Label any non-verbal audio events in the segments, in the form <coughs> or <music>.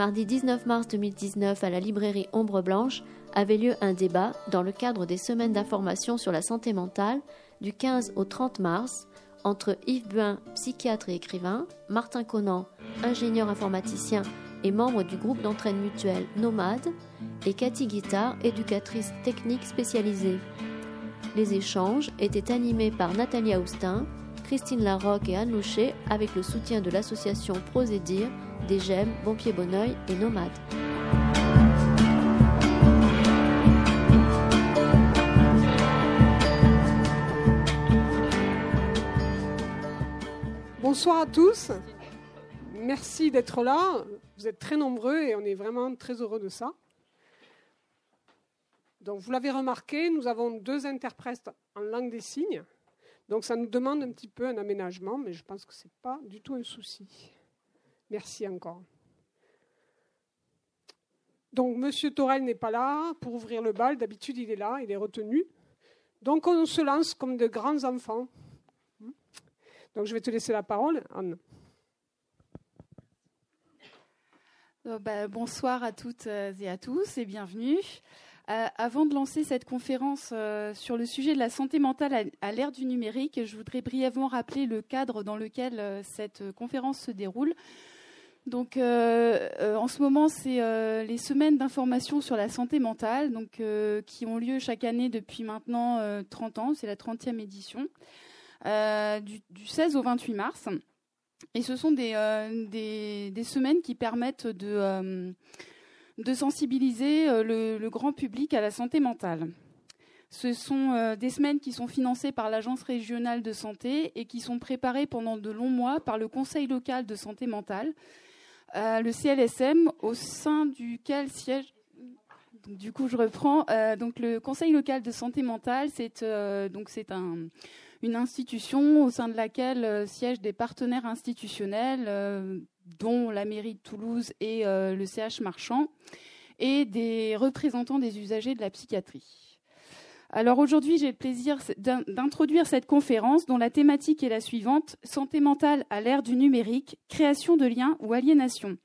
Mardi 19 mars 2019, à la librairie Ombre Blanche, avait lieu un débat dans le cadre des semaines d'information sur la santé mentale du 15 au 30 mars entre Yves Buin, psychiatre et écrivain, Martin Conan, ingénieur informaticien et membre du groupe d'entraîne mutuelle Nomade, et Cathy Guittard, éducatrice technique spécialisée. Les échanges étaient animés par Nathalie Austin, Christine Larocque et Anne Loucher avec le soutien de l'association Prosédir, des Gemmes, Bon Pied Bonneuil et Nomade. Bonsoir à tous. Merci d'être là. Vous êtes très nombreux et on est vraiment très heureux de ça. Donc, vous l'avez remarqué, nous avons deux interprètes en langue des signes. Donc, ça nous demande un petit peu un aménagement, mais je pense que ce n'est pas du tout un souci. Merci encore. Donc, Monsieur Torel n'est pas là pour ouvrir le bal. D'habitude, il est là, il est retenu. Donc, on se lance comme de grands enfants. Donc je vais te laisser la parole, Anne. Euh, bah, bonsoir à toutes euh, et à tous et bienvenue. Euh, avant de lancer cette conférence sur le sujet de la santé mentale à, l'ère du numérique, je voudrais brièvement rappeler le cadre dans lequel cette conférence se déroule. Donc, en ce moment, c'est les semaines d'information sur la santé mentale, donc qui ont lieu chaque année depuis maintenant 30 ans. C'est la 30e édition. Euh, du, 16 au 28 mars. Et ce sont des, euh, semaines qui permettent de, euh, de sensibiliser le, grand public à la santé mentale. Ce sont des semaines qui sont financées par l'Agence régionale de santé et qui sont préparées pendant de longs mois par le Conseil local de santé mentale, le CLSM, au sein duquel siège. du coup, je reprends. donc, le Conseil local de santé mentale, c'est donc c'est un une institution au sein de laquelle euh, siègent des partenaires institutionnels, euh, dont la mairie de Toulouse et euh, le CH Marchand, et des représentants des usagers de la psychiatrie. Alors aujourd'hui, j'ai le plaisir d'introduire cette conférence dont la thématique est la suivante santé mentale à l'ère du numérique, création de liens ou aliénation.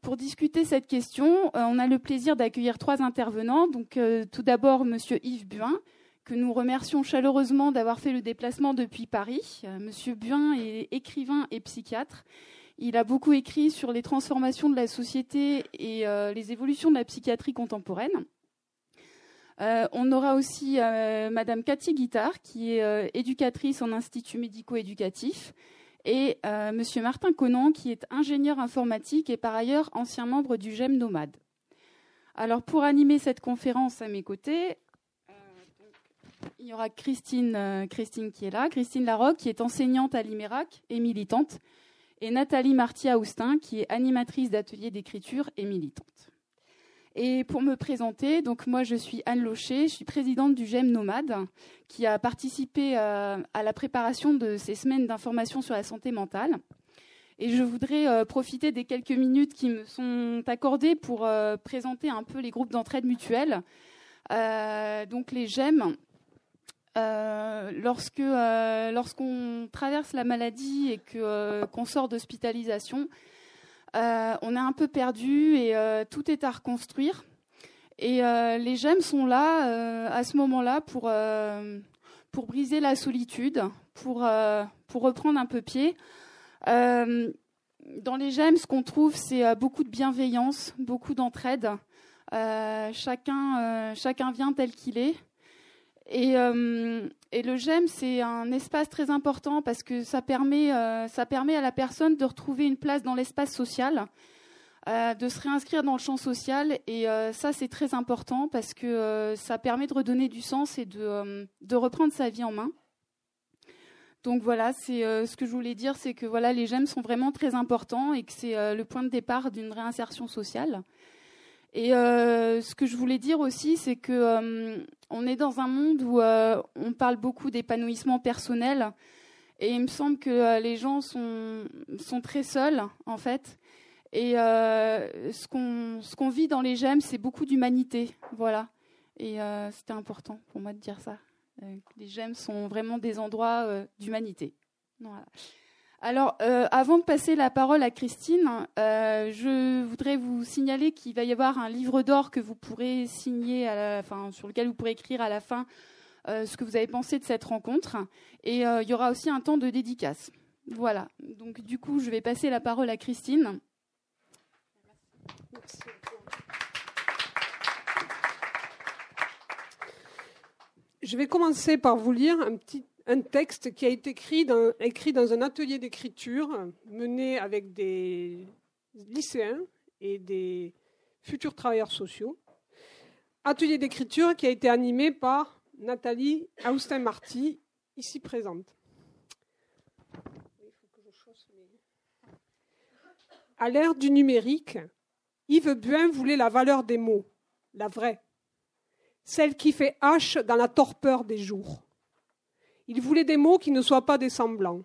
Pour discuter cette question, on a le plaisir d'accueillir trois intervenants. Donc, tout d'abord, Monsieur Yves Buin, que nous remercions chaleureusement d'avoir fait le déplacement depuis Paris. Euh, Monsieur Buin est écrivain et psychiatre. Il a beaucoup écrit sur les transformations de la société et euh, les évolutions de la psychiatrie contemporaine. Euh, on aura aussi Madame Cathy Guittard, qui est éducatrice en institut médico-éducatif, et Monsieur Martin Conan, qui est ingénieur informatique et par ailleurs ancien membre du GEM Nomade. Alors pour animer cette conférence à mes côtés, il y aura Christine, euh, Christine qui est là, Christine Larocque qui est enseignante à l'IMERAC et militante, et Nathalie Marty-Austin qui est animatrice d'ateliers d'écriture et militante. Et pour me présenter, donc moi je suis Anne Locher, je suis présidente du GEM Nomade, qui a participé euh, à la préparation de ces semaines d'information sur la santé mentale. Et je voudrais euh, profiter des quelques minutes qui me sont accordées pour présenter un peu les groupes d'entraide mutuelle. donc les GEM, euh, lorsque euh, lorsqu'on traverse la maladie et que euh, qu'on sort d'hospitalisation, on est un peu perdu et tout est à reconstruire. Et les gemmes sont là à ce moment-là pour pour briser la solitude, pour reprendre un peu pied. dans les gemmes, ce qu'on trouve, c'est beaucoup de bienveillance, beaucoup d'entraide. chacun vient tel qu'il est. Euh, et, le GEM, c'est un espace très important parce que ça permet, euh, ça permet à la personne de retrouver une place dans l'espace social, euh, de se réinscrire dans le champ social. Et ça, c'est très important parce que ça permet de redonner du sens et de, de reprendre sa vie en main. Donc voilà, c'est ce que je voulais dire, c'est que voilà, les GEM sont vraiment très importants et que c'est le point de départ d'une réinsertion sociale. Et euh, ce que je voulais dire aussi, c'est que euh, on est dans un monde où euh, on parle beaucoup d'épanouissement personnel, et il me semble que les gens sont sont très seuls en fait. Et ce qu'on ce qu'on vit dans les gemmes, c'est beaucoup d'humanité, voilà. Et c'était important pour moi de dire ça. les gemmes sont vraiment des endroits d'humanité. Voilà. Alors, euh, avant de passer la parole à Christine, euh, je voudrais vous signaler qu'il va y avoir un livre d'or que vous pourrez signer, à la, fin, sur lequel vous pourrez écrire à la fin euh, ce que vous avez pensé de cette rencontre. Et il y aura aussi un temps de dédicace. Voilà. Donc, du coup, je vais passer la parole à Christine. Je vais commencer par vous lire un petit un texte qui a été écrit dans, un atelier d'écriture mené avec des lycéens et des futurs travailleurs sociaux. Atelier d'écriture qui a été animé par Nathalie Austin-Marty, ici présente. À l'ère du numérique, Yves Buin voulait la valeur des mots, la vraie, celle qui fait hache dans la torpeur des jours. Il voulait des mots qui ne soient pas des semblants.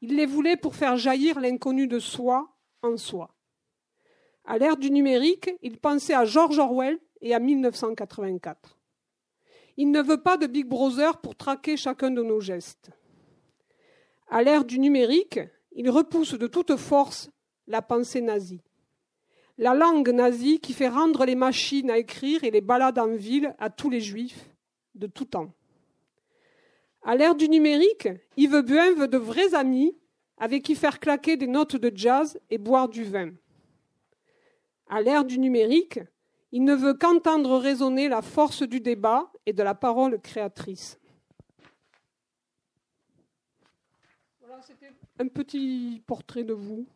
Il les voulait pour faire jaillir l'inconnu de soi en soi. À l'ère du numérique, il pensait à George Orwell et à 1984. Il ne veut pas de Big Brother pour traquer chacun de nos gestes. À l'ère du numérique, il repousse de toute force la pensée nazie. La langue nazie qui fait rendre les machines à écrire et les balades en ville à tous les juifs de tout temps. À l'ère du numérique, Yves Buin veut de vrais amis avec qui faire claquer des notes de jazz et boire du vin. À l'ère du numérique, il ne veut qu'entendre résonner la force du débat et de la parole créatrice. Voilà, c'était un petit portrait de vous.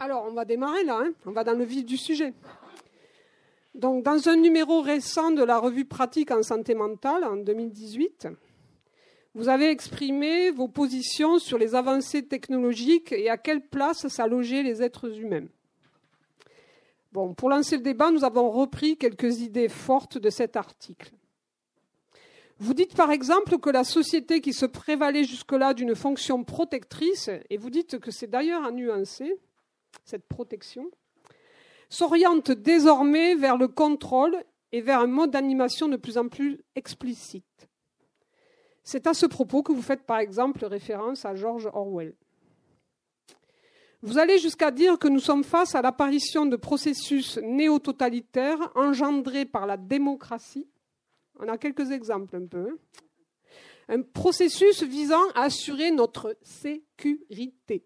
Alors, on va démarrer là, hein. on va dans le vif du sujet. Donc, dans un numéro récent de la revue Pratique en santé mentale, en 2018, vous avez exprimé vos positions sur les avancées technologiques et à quelle place ça logeait les êtres humains. Bon, pour lancer le débat, nous avons repris quelques idées fortes de cet article. Vous dites par exemple que la société qui se prévalait jusque-là d'une fonction protectrice, et vous dites que c'est d'ailleurs à nuancer, cette protection, s'oriente désormais vers le contrôle et vers un mode d'animation de plus en plus explicite. C'est à ce propos que vous faites par exemple référence à George Orwell. Vous allez jusqu'à dire que nous sommes face à l'apparition de processus néo-totalitaires engendrés par la démocratie. On a quelques exemples un peu. Hein. Un processus visant à assurer notre sécurité.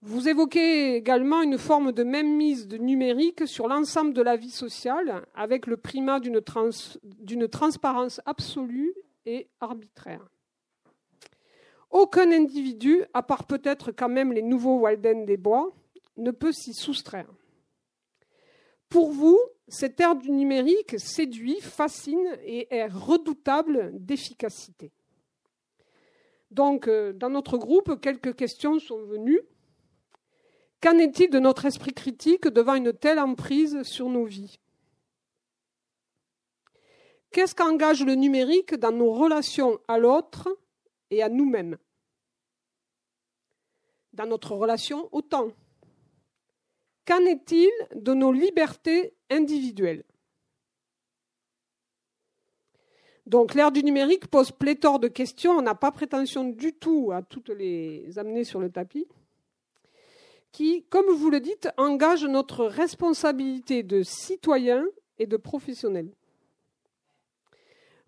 Vous évoquez également une forme de même mise de numérique sur l'ensemble de la vie sociale, avec le primat d'une, transparence absolue et arbitraire. Aucun individu, à part peut-être quand même les nouveaux Walden des Bois, ne peut s'y soustraire. Pour vous, cette ère du numérique séduit, fascine et est redoutable d'efficacité. Donc, euh, dans notre groupe, quelques questions sont venues. Qu'en est-il de notre esprit critique devant une telle emprise sur nos vies? Qu'est-ce qu'engage le numérique dans nos relations à l'autre et à nous-mêmes? Dans notre relation au temps. Qu'en est-il de nos libertés individuelles? Donc l'ère du numérique pose pléthore de questions. On n'a pas prétention du tout à toutes les amener sur le tapis qui, comme vous le dites, engage notre responsabilité de citoyen et de professionnel.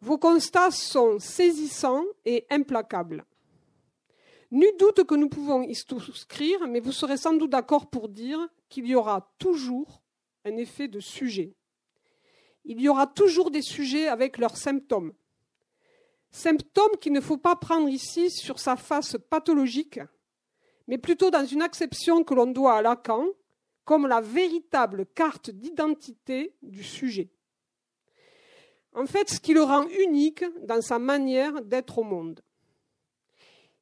Vos constats sont saisissants et implacables. Nul doute que nous pouvons y souscrire, mais vous serez sans doute d'accord pour dire qu'il y aura toujours un effet de sujet. Il y aura toujours des sujets avec leurs symptômes. Symptômes qu'il ne faut pas prendre ici sur sa face pathologique, mais plutôt dans une acception que l'on doit à Lacan comme la véritable carte d'identité du sujet. En fait, ce qui le rend unique dans sa manière d'être au monde.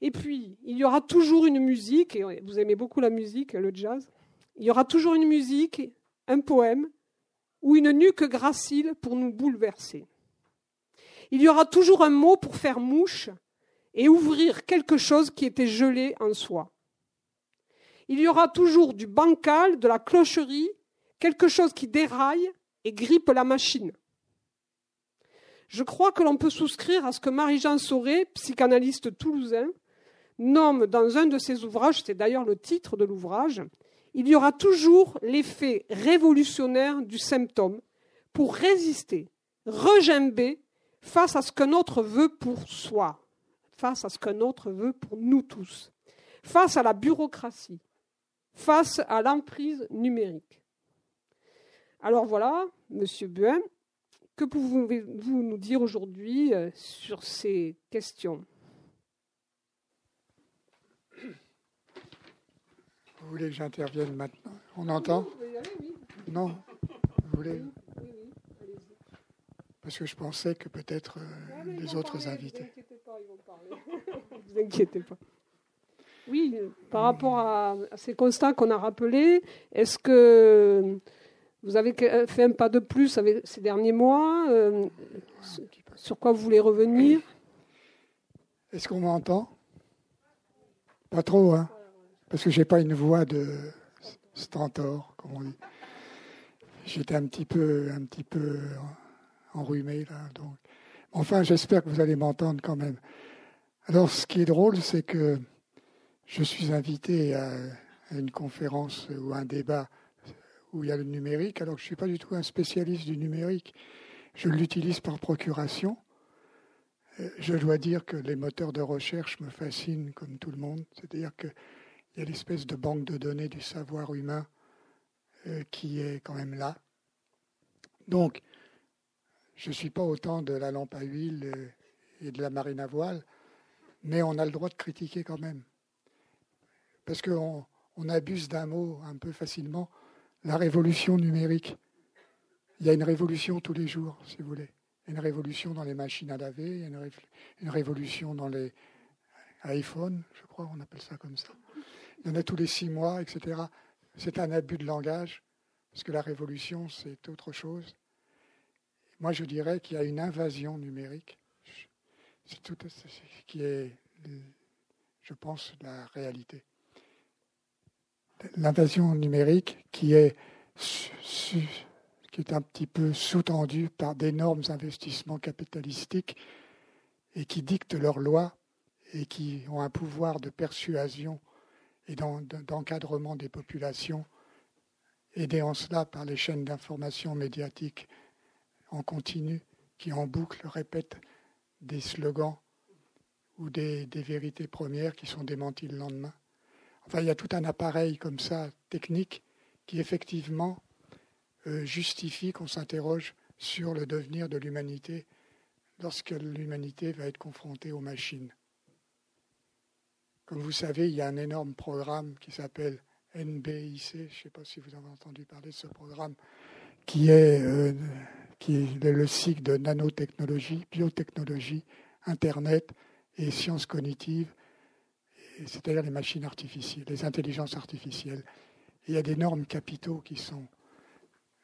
Et puis, il y aura toujours une musique, et vous aimez beaucoup la musique, le jazz, il y aura toujours une musique, un poème, ou une nuque gracile pour nous bouleverser. Il y aura toujours un mot pour faire mouche et ouvrir quelque chose qui était gelé en soi il y aura toujours du bancal, de la clocherie, quelque chose qui déraille et grippe la machine. Je crois que l'on peut souscrire à ce que Marie-Jean Sauré, psychanalyste toulousain, nomme dans un de ses ouvrages, c'est d'ailleurs le titre de l'ouvrage, il y aura toujours l'effet révolutionnaire du symptôme pour résister, regimber face à ce qu'un autre veut pour soi, face à ce qu'un autre veut pour nous tous, face à la bureaucratie, face à l'emprise numérique. Alors voilà, Monsieur Buin, que pouvez-vous nous dire aujourd'hui euh, sur ces questions? Vous voulez que j'intervienne maintenant? On entend? Non? Vous voulez? Parce que je pensais que peut-être euh, les autres invités. Ne <laughs> vous inquiétez pas. Oui, par rapport à, ces constats qu'on a rappelés, est-ce que vous avez fait un pas de plus avec ces derniers mois euh, Sur quoi vous voulez revenir? Est-ce qu'on m'entend? Pas trop, hein parce que j'ai pas une voix de stentor, comme on dit. J'étais un petit peu, un petit peu enrhumé là, donc. Enfin, j'espère que vous allez m'entendre quand même. Alors, ce qui est drôle, c'est que je suis invité à, une conférence ou un débat où il y a le numérique, alors que je ne suis pas du tout un spécialiste du numérique. Je l'utilise par procuration. Euh, je dois dire que les moteurs de recherche me fascinent comme tout le monde. C'est-à-dire que il y a l'espèce de banque de données du savoir humain euh, qui est quand même là. Donc, je ne suis pas autant de la lampe à huile euh, et de la marine à voile, mais on a le droit de critiquer quand même. Parce qu'on on abuse d'un mot un peu facilement, la révolution numérique. Il y a une révolution tous les jours, si vous voulez. Une révolution dans les machines à laver, y a une, une révolution dans les iPhones, je crois, on appelle ça comme ça il y en a tous les six mois, etc. C'est un abus de langage, parce que la révolution, c'est autre chose. Moi, je dirais qu'il y a une invasion numérique. C'est tout ce qui est, je pense, la réalité. L'invasion numérique qui est, un petit peu sous-tendue par d'énormes investissements capitalistiques et qui dictent leurs lois et qui ont un pouvoir de persuasion et d'encadrement des populations, aidés en cela par les chaînes d'information médiatiques en continu qui en boucle répètent des slogans ou des, vérités premières qui sont démenties le lendemain. Enfin, il y a tout un appareil comme ça, technique, qui effectivement euh, justifie qu'on s'interroge sur le devenir de l'humanité lorsque l'humanité va être confrontée aux machines. Comme vous savez, il y a un énorme programme qui s'appelle NBIC, je ne sais pas si vous avez entendu parler de ce programme, qui est, euh, qui est le cycle de nanotechnologie, biotechnologie, Internet et sciences cognitives, c'est-à-dire les machines artificielles, les intelligences artificielles. il y a d'énormes capitaux qui sont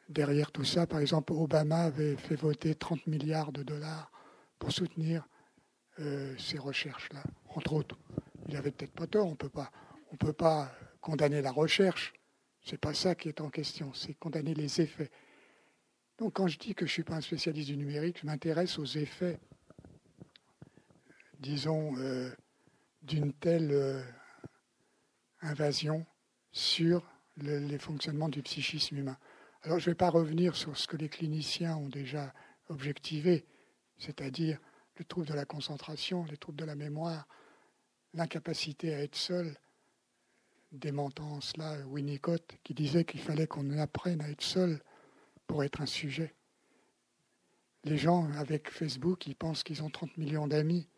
derrière tout ça. Par exemple, Obama avait fait voter 30 milliards de dollars pour soutenir euh, ces recherches-là, entre autres il avait peut-être pas tort. On peut pas, on peut pas condamner la recherche. C'est pas ça qui est en question. C'est condamner les effets. Donc, quand je dis que je suis pas un spécialiste du numérique, je m'intéresse aux effets, disons, euh, d'une telle euh, invasion sur les fonctionnements du psychisme humain. Alors, je ne vais pas revenir sur ce que les cliniciens ont déjà objectivé, c'est-à-dire le trouble de la concentration, les troubles de la mémoire, l'incapacité à être seul, démentant cela Winnicott, qui disait qu'il fallait qu'on apprenne à être seul pour être un sujet. Les gens avec Facebook, ils pensent qu'ils ont 30 millions d'amis.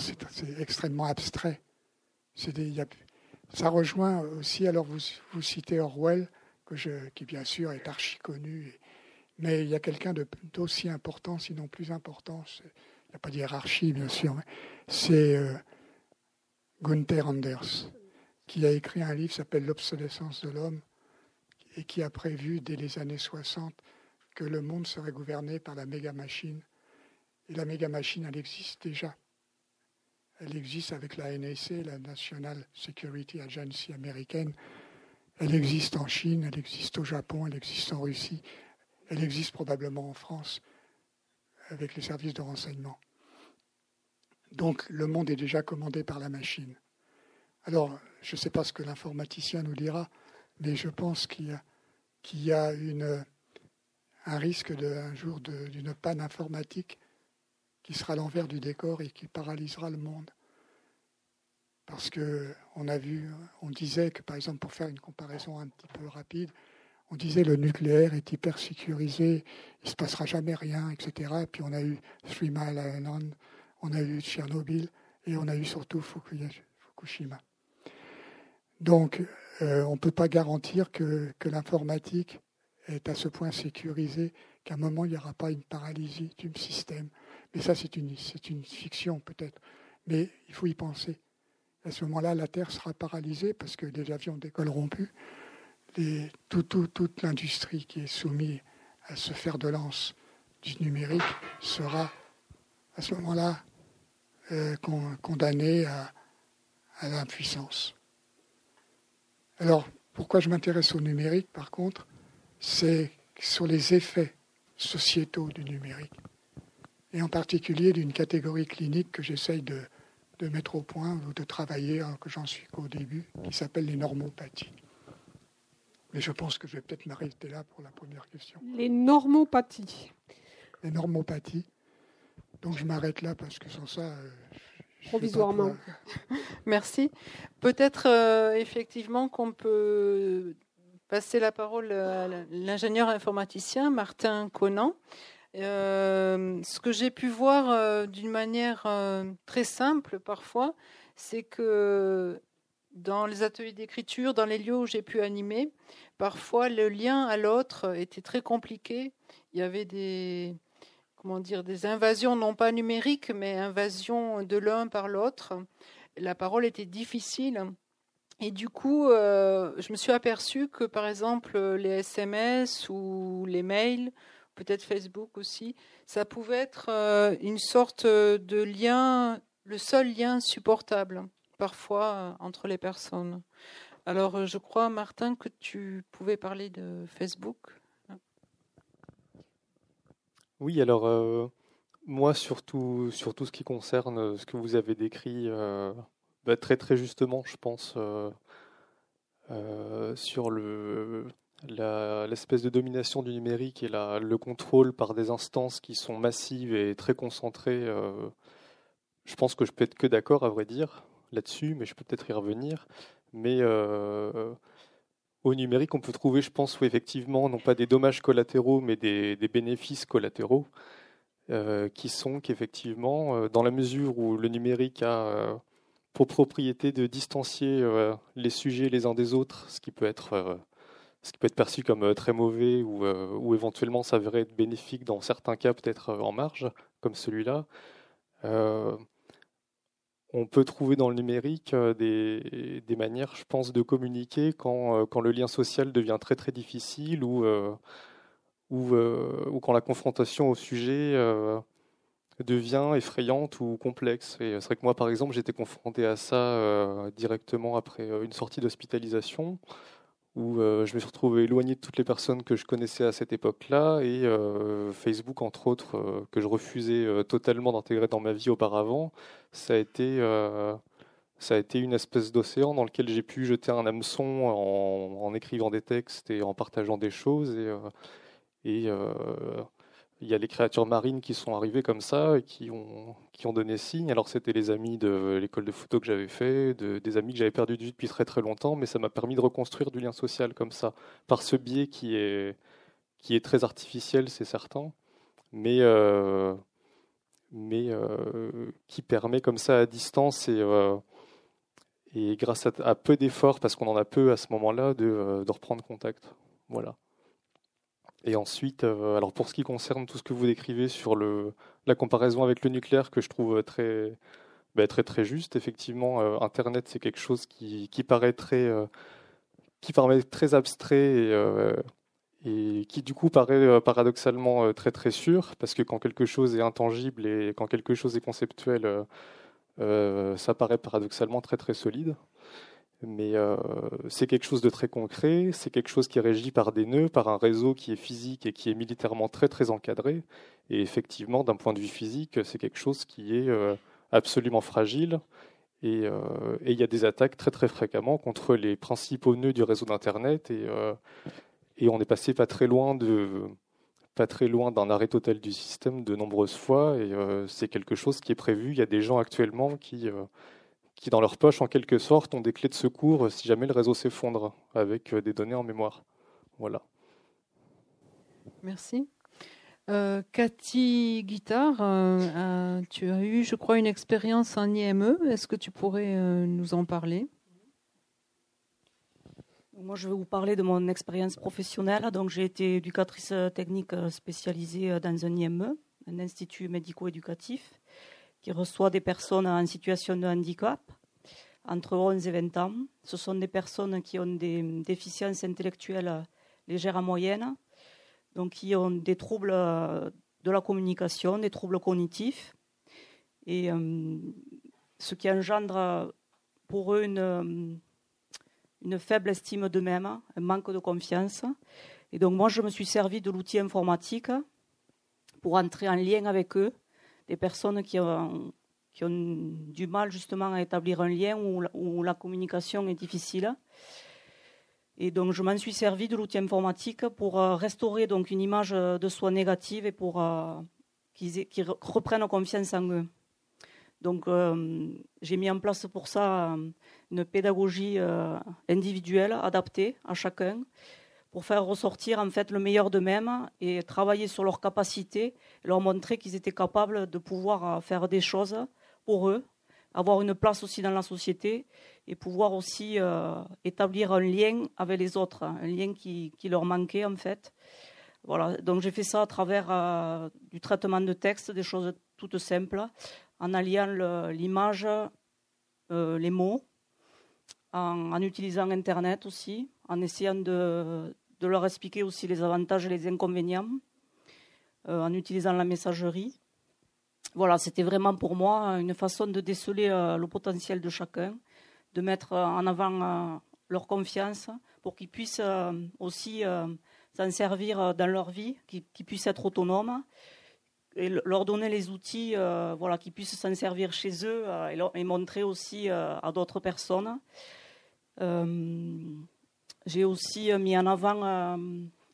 C'est extrêmement abstrait. ça rejoint aussi, alors vous, vous citez Orwell, qui bien sûr est archi connu, mais il y a quelqu'un d'aussi important, sinon plus important, il n'y a pas de hiérarchie bien sûr, c'est euh, Gunther Anders, qui a écrit un livre qui s'appelle L'obsolescence de l'homme et qui a prévu dès les années 60 que le monde serait gouverné par la méga machine. Et la méga machine, elle existe déjà. Elle existe avec la NSA, la National Security Agency américaine. Elle existe en Chine, elle existe au Japon, elle existe en Russie, elle existe probablement en France. avec les services de renseignement. Donc le monde est déjà commandé par la machine. Alors, je ne sais pas ce que l'informaticien nous dira, mais je pense qu'il y a, un risque un jour d'une panne informatique qui sera l'envers du décor et qui paralysera le monde. Parce que on a vu, on disait que par exemple, pour faire une comparaison un petit peu rapide, on disait le nucléaire est hyper sécurisé, il ne se passera jamais rien, etc. Et puis on a eu Three Mile Island, on a eu Tchernobyl et on a eu surtout Fukushima. Donc euh, on ne peut pas garantir que, que l'informatique est à ce point sécurisée qu'à un moment il n'y aura pas une paralysie du système. Mais ça c'est une, fiction peut-être. Mais il faut y penser. À ce moment-là, la Terre sera paralysée parce que les avions décolleront plus toute l'industrie qui est soumise à ce fer de lance du numérique sera à ce moment-là euh, condamnée à l'impuissance. Alors, pourquoi je m'intéresse au numérique, par contre, c'est sur les effets sociétaux du numérique, et en particulier d'une catégorie clinique que j'essaye de, de, mettre au point ou de travailler, hein, que j'en suis qu'au début, qui s'appelle les normopathies. Mais je pense que je vais peut-être m'arrêter là pour la première question. Les normopathies. Les normopathies. Donc je m'arrête là parce que sans ça. Euh, Provisoirement. <laughs> Merci. Peut-être euh, effectivement qu'on peut passer la parole à l'ingénieur informaticien Martin Conan. Euh, ce que j'ai pu voir d'une manière très simple parfois, c'est que dans les ateliers d'écriture, dans les lieux où j'ai pu animer, parfois le lien à l'autre était très compliqué. Il y avait des comment dire des invasions non pas numériques mais invasions de l'un par l'autre. La parole était difficile. Et du coup, euh, je me suis aperçue que, par exemple, les SMS ou les mails, peut-être Facebook aussi, ça pouvait être euh, une sorte de lien, le seul lien supportable parfois euh, entre les personnes. Alors, euh, je crois, Martin, que tu pouvais parler de Facebook. Oui, alors, euh, moi, surtout, sur tout ce qui concerne ce que vous avez décrit, bah, très très justement, je pense, sur le, l'espèce de domination du numérique et le contrôle par des instances qui sont massives et très concentrées, je pense que je peux être que d'accord, à vrai dire là-dessus, mais je peux peut-être y revenir. Mais euh, au numérique, on peut trouver, je pense, effectivement, non pas des dommages collatéraux, mais des, bénéfices collatéraux, euh, qui sont qu'effectivement, euh, dans la mesure où le numérique a pour propriété de distancier les sujets les uns des autres, ce qui peut être ce qui peut être perçu comme très mauvais ou, ou éventuellement s'avérer être bénéfique dans certains cas, peut-être en marge, comme celui-là on peut trouver dans le numérique euh, des, manières, je pense, de communiquer quand, euh, quand, le lien social devient très très difficile ou, euh, ou, ou quand la confrontation au sujet devient effrayante ou complexe. Et c'est vrai que moi, par exemple, j'étais confronté à ça directement après une sortie d'hospitalisation où euh, je me suis retrouvé éloigné de toutes les personnes que je connaissais à cette époque-là et euh, Facebook entre autres euh, que je refusais totalement d'intégrer dans ma vie auparavant, ça a été ça a été une espèce d'océan dans lequel j'ai pu jeter un hameçon en, écrivant des textes et en partageant des choses et, et il y a les créatures marines qui sont arrivées comme ça et qui ont, qui ont donné signe. Alors c'était les amis de l'école de photo que j'avais fait, de, des amis que j'avais perdu de vue depuis très très longtemps, mais ça m'a permis de reconstruire du lien social comme ça, par ce biais qui est, qui est très artificiel, c'est certain, mais, euh, mais euh, qui permet comme ça à distance et, euh, et grâce à, peu d'efforts, parce qu'on en a peu à ce moment-là, de, de reprendre contact. Voilà. Et ensuite, euh, alors pour ce qui concerne tout ce que vous décrivez sur le, la comparaison avec le nucléaire, que je trouve très, bah, très, très juste, effectivement, euh, Internet, c'est quelque chose qui, qui paraît très, euh, qui très abstrait et, et, qui, du coup, paraît paradoxalement très, très sûr, parce que quand quelque chose est intangible et quand quelque chose est conceptuel, ça paraît paradoxalement très, très solide. Mais euh, c'est quelque chose de très concret, c'est quelque chose qui est régi par des nœuds, par un réseau qui est physique et qui est militairement très très encadré. Et effectivement, d'un point de vue physique, c'est quelque chose qui est euh, absolument fragile. Et, il y a des attaques très très fréquemment contre les principaux nœuds du réseau d'Internet. Et, et on est passé pas très loin de pas très loin d'un arrêt total du système de nombreuses fois et euh, c'est quelque chose qui est prévu. Il y a des gens actuellement qui, euh, qui, dans leur poche, en quelque sorte, ont des clés de secours si jamais le réseau s'effondre avec euh, des données en mémoire. Voilà. Merci. Cathy Guitard, tu as eu, je crois, une expérience en IME. Est-ce que tu pourrais nous en parler? Moi, je vais vous parler de mon expérience professionnelle. Donc, j'ai été éducatrice technique spécialisée dans un IME, un institut médico-éducatif, qui reçoit des personnes en situation de handicap entre 11 et 20 ans. Ce sont des personnes qui ont des déficiences intellectuelles légères à moyennes, donc qui ont des troubles de la communication, des troubles cognitifs, et euh, ce qui engendre pour eux une une faible estime d'eux-mêmes, un manque de confiance. Et donc moi, je me suis servi de l'outil informatique pour entrer en lien avec eux, des personnes qui ont, qui ont du mal justement à établir un lien où, la communication est difficile. Et donc je m'en suis servi de l'outil informatique pour euh, restaurer donc une image de soi négative et pour euh, qu'ils reprennent confiance en eux. Donc euh, j'ai mis en place pour ça une pédagogie individuelle adaptée à chacun pour faire ressortir en fait le meilleur d'eux-mêmes et travailler sur leurs capacités, leur montrer qu'ils étaient capables de pouvoir euh, faire des choses pour eux, avoir une place aussi dans la société et pouvoir aussi euh, établir un lien avec les autres, un lien qui, leur manquait en fait. Voilà, donc j'ai fait ça à travers du traitement de texte, des choses toutes simples, en alliant l'image, les mots, en, utilisant Internet aussi, en essayant de, leur expliquer aussi les avantages et les inconvénients, euh, en utilisant la messagerie. Voilà, c'était vraiment pour moi une façon de déceler euh, le potentiel de chacun, de mettre en avant euh, leur confiance pour qu'ils puissent aussi s'en servir dans leur vie, qu'ils puissent être autonomes et leur donner les outils, voilà, qu'ils puissent s'en servir chez eux et, montrer aussi à d'autres personnes. Euh, j'ai aussi euh, mis en avant euh,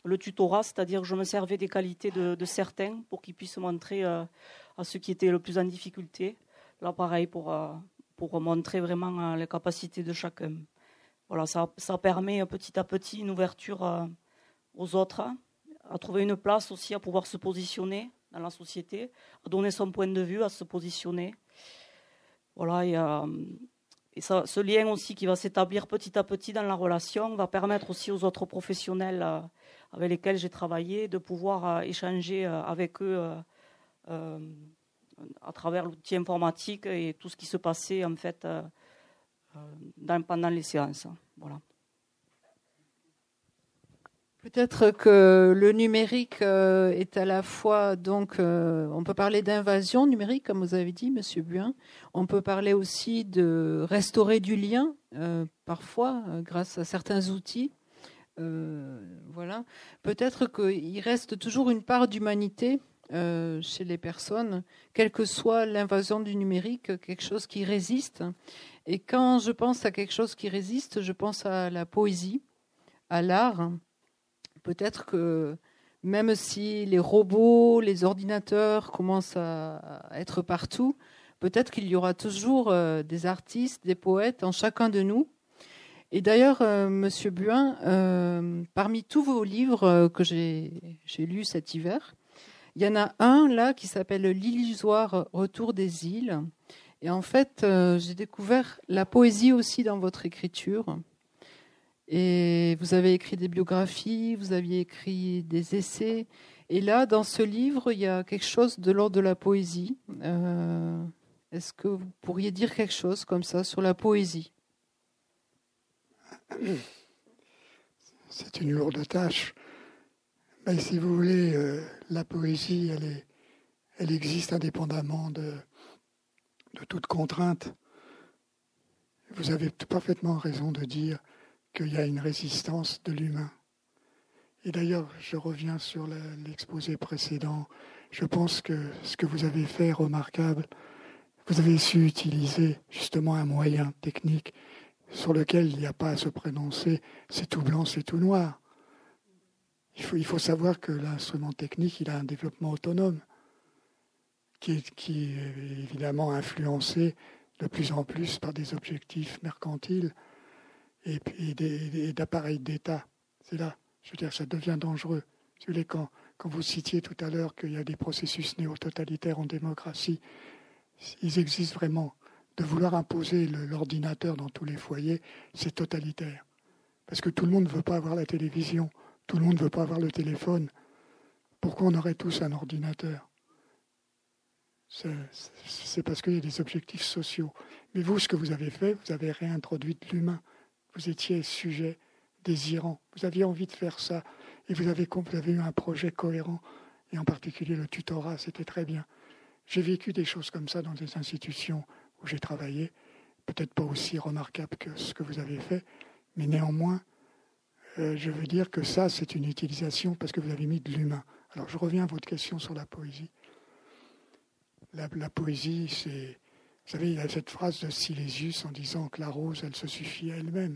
le tutorat, c'est-à-dire que je me servais des qualités de, certains pour qu'ils puissent montrer à ceux qui étaient le plus en difficulté. Là, pareil, pour, pour montrer vraiment les capacités de chacun. Voilà, ça, ça permet petit à petit une ouverture aux autres, à trouver une place aussi, à pouvoir se positionner dans la société, à donner son point de vue, à se positionner. Voilà, et, et ce lien aussi qui va s'établir petit à petit dans la relation va permettre aussi aux autres professionnels euh, avec lesquels j'ai travaillé de pouvoir euh, échanger euh, avec eux à travers l'outil informatique et tout ce qui se passait en fait pendant les séances. Voilà. Peut-être que le numérique euh, est à la fois donc euh, on peut parler d'invasion numérique comme vous avez dit Monsieur Buin. On peut parler aussi de restaurer du lien euh, parfois grâce à certains outils. voilà. Peut-être qu'il reste toujours une part d'humanité chez les personnes, quelle que soit l'invasion du numérique, quelque chose qui résiste. Et quand je pense à quelque chose qui résiste, je pense à la poésie, à l'art peut-être que même si les robots, les ordinateurs commencent à être partout, peut-être qu'il y aura toujours euh, des artistes, des poètes en chacun de nous. Et d'ailleurs, euh, Monsieur Buin, euh, parmi tous vos livres que j'ai lus cet hiver, il y en a un là qui s'appelle L'illusoire retour des îles. Et en fait, j'ai découvert la poésie aussi dans votre écriture. Et vous avez écrit des biographies, vous aviez écrit des essais. Et là, dans ce livre, il y a quelque chose de l'ordre de la poésie. Euh, est-ce que vous pourriez dire quelque chose comme ça sur la poésie? <coughs> C'est une lourde tâche. Mais si vous voulez, euh, la poésie, elle, existe indépendamment de toute contrainte. Vous avez parfaitement raison de dire qu'il y a une résistance de l'humain. Et d'ailleurs, je reviens sur l'exposé précédent. Je pense que ce que vous avez fait remarquable. Vous avez su utiliser justement un moyen technique sur lequel il n'y a pas à se prononcer, c'est tout blanc, c'est tout noir. Il faut, savoir que l'instrument technique, il a un développement autonome qui est évidemment influencé de plus en plus par des objectifs mercantiles et, d'appareils d'État. C'est là, je veux dire, ça devient dangereux. Quand, quand vous citiez tout à l'heure qu'il y a des processus néo-totalitaires en démocratie, ils existent vraiment. De vouloir imposer l'ordinateur dans tous les foyers, c'est totalitaire. Parce que tout le monde ne veut pas avoir la télévision, tout le monde ne veut pas avoir le téléphone. Pourquoi on aurait tous un ordinateur? C'est parce qu'il y a des objectifs sociaux. Mais vous, ce que vous avez fait, vous avez réintroduit l'humain. Vous étiez sujet désirant. Vous aviez envie de faire ça. Et vous avez, vous avez eu un projet cohérent. Et en particulier le tutorat, c'était très bien. J'ai vécu des choses comme ça dans des institutions où j'ai travaillé, peut-être pas aussi remarquable que ce que vous avez fait, mais néanmoins, euh, je veux dire que ça, c'est une utilisation parce que vous avez mis de l'humain. Alors je reviens à votre question sur la poésie. La, poésie, c'est... Vous savez, il y a cette phrase de Silésius en disant que la rose, elle se suffit à elle-même.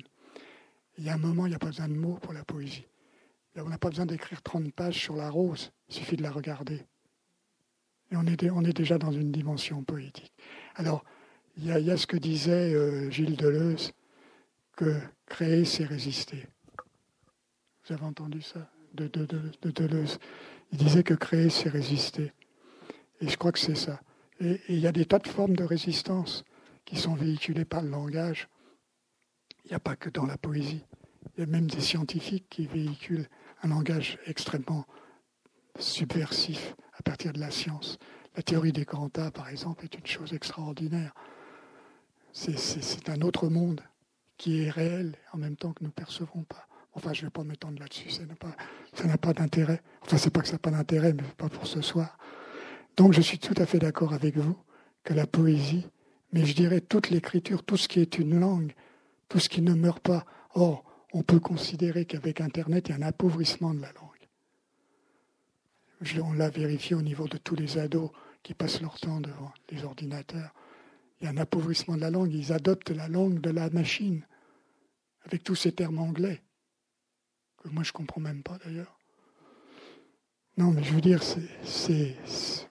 Il y a un moment, il n'y a pas besoin de mots pour la poésie. on n'a pas besoin d'écrire 30 pages sur la rose, il suffit de la regarder. Et on est, déjà dans une dimension poétique. Alors, il y, a, ce que disait euh, Gilles Deleuze, que créer, c'est résister. Vous avez entendu ça de, Deleuze? Il disait que créer, c'est résister. Et je crois que c'est ça. Et, il y a des tas de formes de résistance qui sont véhiculées par le langage. Il n'y a pas que dans la poésie. Il y a même des scientifiques qui véhiculent un langage extrêmement subversif à partir de la science. La théorie des grands tas, par exemple, est une chose extraordinaire c'est un autre monde qui est réel en même temps que nous ne percevons pas. Enfin, je ne vais pas m'étendre là-dessus, ça n'a pas, d'intérêt. Enfin, c'est pas que ça n'a pas d'intérêt, mais pas pour ce soir. Donc, je suis tout à fait d'accord avec vous que la poésie, mais je dirais toute l'écriture, tout ce qui est une langue, tout ce qui ne meurt pas. Or, on peut considérer qu'avec Internet, il y a un appauvrissement de la langue. on l'a vérifié au niveau de tous les ados qui passent leur temps devant les ordinateurs il y a un appauvrissement de la langue. Ils adoptent la langue de la machine, avec tous ces termes anglais, que moi je ne comprends même pas d'ailleurs. Non, mais je veux dire, c'est,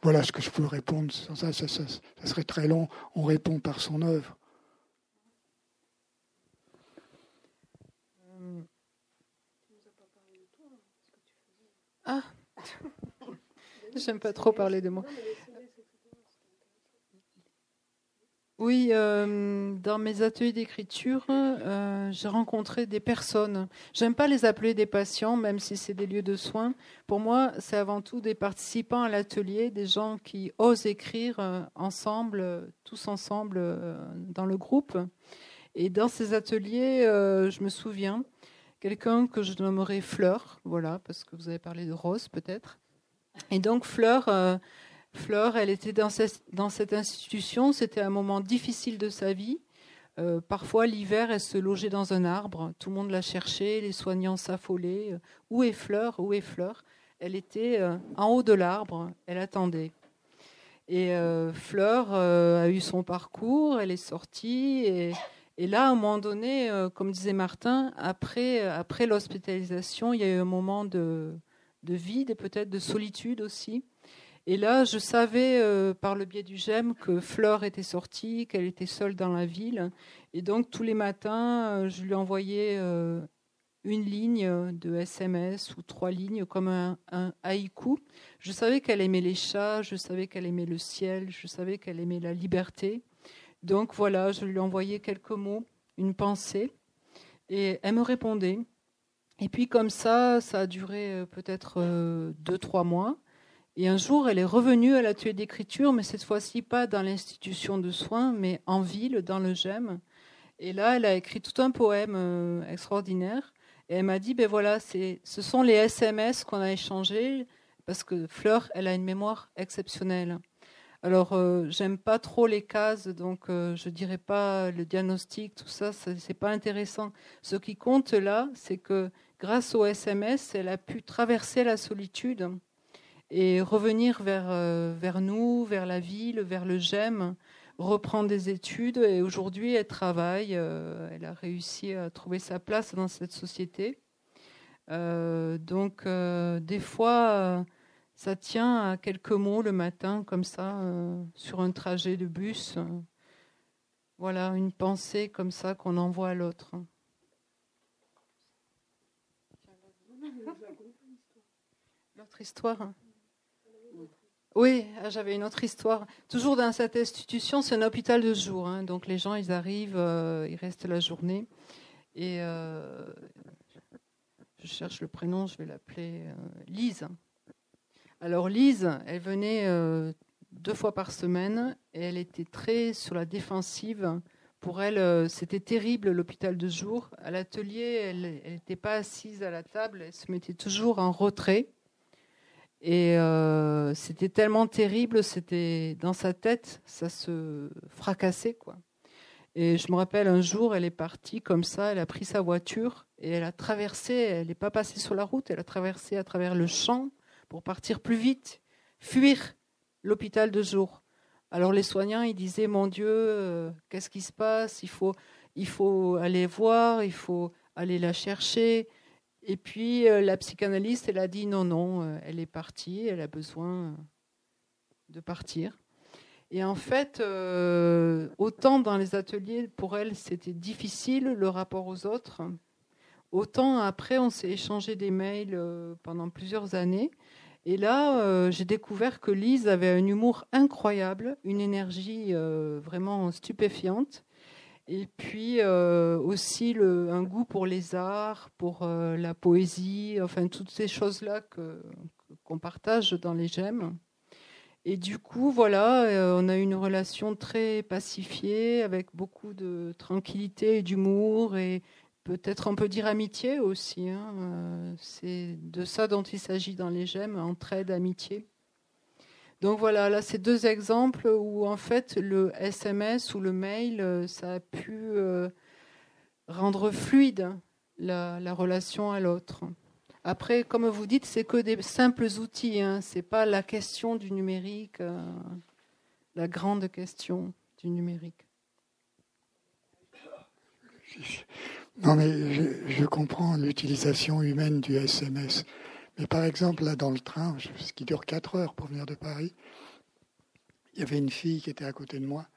voilà ce que je peux répondre. Ça, ça, ça, ça, serait très long. On répond par son œuvre. Ah, <laughs> j'aime pas trop parler de moi. Oui, euh, dans mes ateliers d'écriture, euh, j'ai rencontré des personnes. J'aime pas les appeler des patients, même si c'est des lieux de soins. Pour moi, c'est avant tout des participants à l'atelier, des gens qui osent écrire euh, ensemble, tous ensemble dans le groupe. Et dans ces ateliers, je me souviens quelqu'un que je nommerais Fleur, voilà, parce que vous avez parlé de Rose peut-être. Et donc Fleur Fleur, elle était dans cette, institution, c'était un moment difficile de sa vie. Euh, parfois, l'hiver, elle se logeait dans un arbre, tout le monde la cherchait, les soignants s'affolaient. Où est Fleur? Où est Fleur? Elle était euh, en haut de l'arbre, elle attendait. Et euh, Fleur a eu son parcours, elle est sortie, et, là, à un moment donné, comme disait Martin, après, après l'hospitalisation, il y a eu un moment de, de vide et peut-être de solitude aussi. Et là, je savais euh, par le biais du GEM que Fleur était sortie, qu'elle était seule dans la ville. Et donc, tous les matins, euh, je lui envoyais euh, une ligne de SMS ou trois lignes comme un, un haïku. Je savais qu'elle aimait les chats, je savais qu'elle aimait le ciel, je savais qu'elle aimait la liberté. Donc voilà, je lui envoyais quelques mots, une pensée, et elle me répondait. Et puis comme ça, ça a duré peut-être deux, trois mois. Et un jour, elle est revenue à l'atelier d'écriture, mais cette fois-ci pas dans l'institution de soins, mais en ville, dans le GEM. Et là, elle a écrit tout un poème euh, extraordinaire. Et elle m'a dit, ben voilà, ce sont les SMS qu'on a échangés, parce que Fleur, elle a une mémoire exceptionnelle. Alors, euh, j'aime pas trop les cases, donc euh, je dirais pas le diagnostic, tout ça, c'est pas intéressant. Ce qui compte là, c'est que grâce au SMS, elle a pu traverser la solitude et revenir vers, euh, vers nous, vers la ville, vers le GEM, reprendre des études. Et aujourd'hui, elle travaille, elle a réussi à trouver sa place dans cette société. donc, des fois ça tient à quelques mots le matin, comme ça, euh, sur un trajet de bus. voilà, une pensée comme ça qu'on envoie à l'autre. <laughs> L'autre histoire Oui, ah, j'avais une autre histoire. Toujours dans cette institution, c'est un hôpital de jour. Hein. donc les gens, ils arrivent, euh, ils restent la journée. Et euh, je cherche le prénom, je vais l'appeler Lise. Alors Lise, elle venait euh, deux fois par semaine et elle était très sur la défensive. Pour elle, euh, c'était terrible l'hôpital de jour. À l'atelier, elle n'était pas assise à la table, elle se mettait toujours en retrait. Et euh, c'était tellement terrible, c'était dans sa tête, ça se fracassait quoi. Et je me rappelle un jour, elle est partie comme ça, elle a pris sa voiture et elle a traversé, elle n'est pas passée sur la route, elle a traversé à travers le champ pour partir plus vite, fuir l'hôpital de jour. Alors les soignants, ils disaient, mon Dieu, euh, qu'est-ce qui se passe? Il faut, il faut aller voir, il faut aller la chercher. Et puis euh, la psychanalyste, elle a dit, non, non, euh, elle est partie, elle a besoin de partir. Et en fait, autant dans les ateliers, pour elle, c'était difficile le rapport aux autres, autant après, on s'est échangé des mails pendant plusieurs années. Et là, euh, j'ai découvert que Lise avait un humour incroyable, une énergie euh, vraiment stupéfiante, et puis euh, aussi un goût pour les arts, pour la poésie, enfin toutes ces choses-là qu'on partage dans les gemmes. Et du coup, voilà, on a une relation très pacifiée, avec beaucoup de tranquillité et d'humour, et peut-être on peut dire amitié aussi. Hein, euh, c'est de ça dont il s'agit dans les gemmes, entraide, amitié. Donc voilà, là c'est deux exemples où en fait le SMS ou le mail, euh, ça a pu euh, rendre fluide la, relation à l'autre. Après, comme vous dites, c'est que des simples outils, hein, c'est pas la question du numérique, la grande question du numérique. Non, mais je, comprends l'utilisation humaine du SMS. Mais par exemple, là, dans le train, ce qui dure 4 heures pour venir de Paris, il y avait une fille qui était à côté de moi.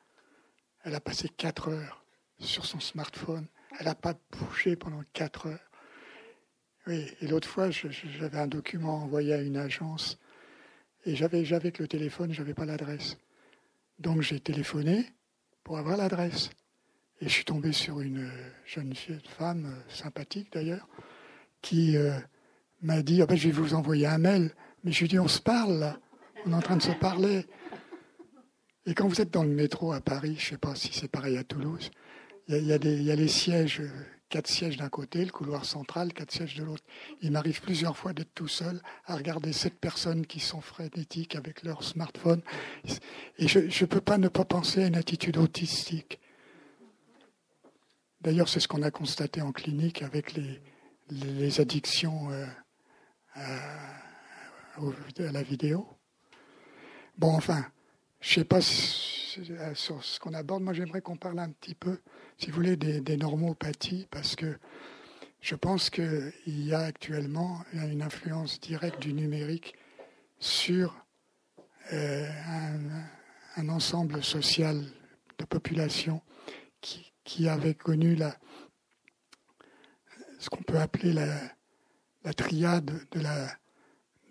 Elle a passé 4 heures sur son smartphone. Elle n'a pas bougé pendant 4 heures. Oui, et l'autre fois, j'avais un document envoyé à une agence et j'avais, j'avais que le téléphone, je n'avais pas l'adresse. Donc j'ai téléphoné pour avoir l'adresse. Et je suis tombé sur une jeune femme, euh, sympathique d'ailleurs, qui euh, m'a dit ah ben, Je vais vous envoyer un mail. Mais je lui ai dit On se parle là, on est en train de se parler. Et quand vous êtes dans le métro à Paris, je ne sais pas si c'est pareil à Toulouse, il y, a, les sièges, euh, quatre sièges d'un côté, le couloir central, quatre sièges de l'autre. Il m'arrive plusieurs fois d'être tout seul à regarder sept personnes qui sont frénétiques avec leur smartphone. Et je ne peux pas ne pas penser à une attitude autistique. D'ailleurs, c'est ce qu'on a constaté en clinique avec les, les addictions euh, à, la vidéo. Bon, enfin, je ne sais pas sur ce qu'on aborde. Moi, j'aimerais qu'on parle un petit peu, si vous voulez, des, normopathies, parce que je pense qu'il y a actuellement une influence directe du numérique sur euh, un, un, ensemble social de population qui, qui avait connu la, ce qu'on peut appeler la, la triade de la,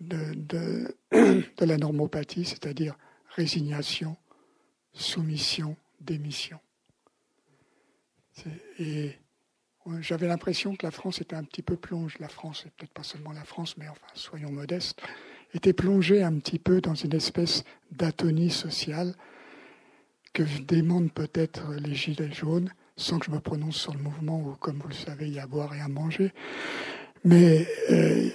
<clears throat> de, la normopathie, c'est-à-dire résignation, soumission, démission. Et j'avais l'impression que la France était un petit peu plongée, la France, et peut-être pas seulement la France, mais enfin, soyons modestes, était plongée un petit peu dans une espèce d'atonie sociale que démontrent peut-être les Gilets jaunes, sans que je me prononce sur le mouvement où, comme vous le savez, il y a à boire et à manger, mais euh,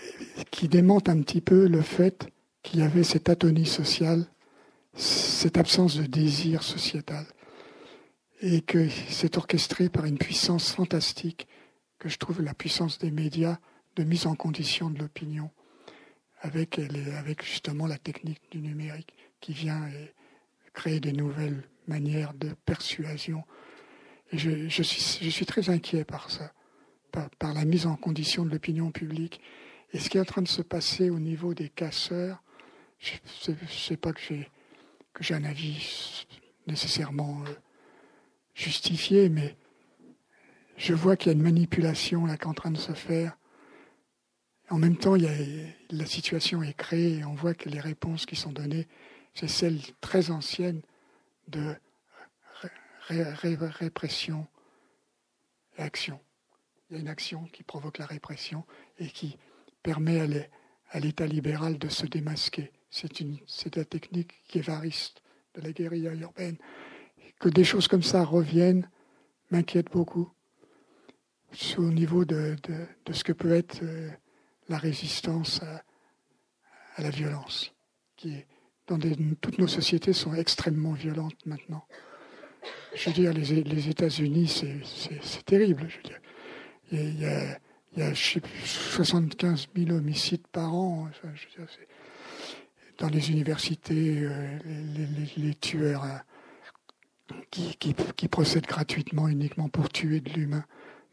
qui démente un petit peu le fait qu'il y avait cette atonie sociale cette absence de désir sociétal et que c'est orchestré par une puissance fantastique que je trouve la puissance des médias de mise en condition de l'opinion avec, justement la technique du numérique qui vient créer des nouvelles manières de persuasion. Et je suis, très inquiet par ça, par, la mise en condition de l'opinion publique. Et ce qui est en train de se passer au niveau des casseurs, je ne sais pas que j'ai que j'ai un avis nécessairement euh, justifié, mais je vois qu'il y a une manipulation là qui est en train de se faire. En même temps, la situation est créée et on voit que les réponses qui sont données, c'est celles très anciennes de répression et action. Il y a une action qui provoque la répression et qui permet à l'État libéral de se démasquer. C'est la technique guévariste de la guérilla urbaine. Que des choses comme ça reviennent m'inquiète beaucoup au niveau de, ce que peut être euh, la résistance à, la violence, qui est, dans toutes nos sociétés sont extrêmement violentes maintenant. Je veux dire, les, États-Unis, c'est terrible. Je. Il y a, il y a 75 000 homicides par an. dans les universités, euh, les, tueurs euh, qui, qui, procèdent gratuitement uniquement pour tuer de l'humain.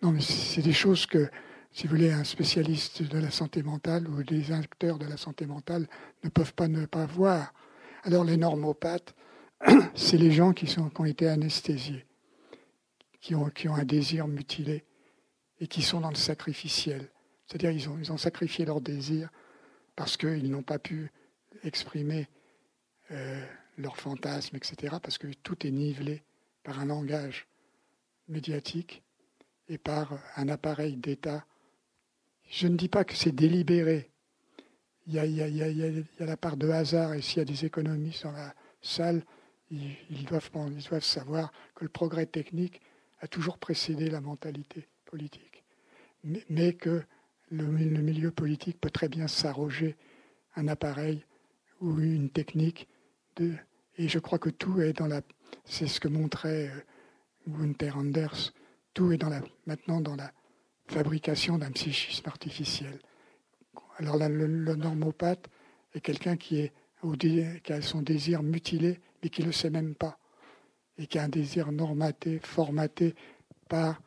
Non, mais c'est des choses que, si vous voulez, un spécialiste de la santé mentale ou des acteurs de la santé mentale ne peuvent pas ne pas voir. Alors les normopathes, <clears throat> c'est les gens qui, sont, qui ont été anesthésiés, qui ont, qui ont un désir mutilé et qui sont dans le sacrificiel. C'est-à-dire ils ont, sacrifié leur désir parce qu'ils n'ont pas pu exprimer euh, leurs fantasmes, etc., parce que tout est nivelé par un langage médiatique et par un appareil d'État. Je ne dis pas que c'est délibéré. Il y, a, la part de hasard, et s'il y a des économistes dans la salle, ils doivent savoir que le progrès technique a toujours précédé la mentalité politique, mais, que le, milieu politique peut très bien s'arroger un appareil ou une technique. Et je crois que tout est dans la. C'est ce que montrait euh, Gunther Anders. Tout est dans la, maintenant dans la fabrication d'un psychisme artificiel. Alors le, normopathe est quelqu'un qui, est qui a son désir mutilé, mais qui ne le sait même pas, et qui a un désir normaté, formaté par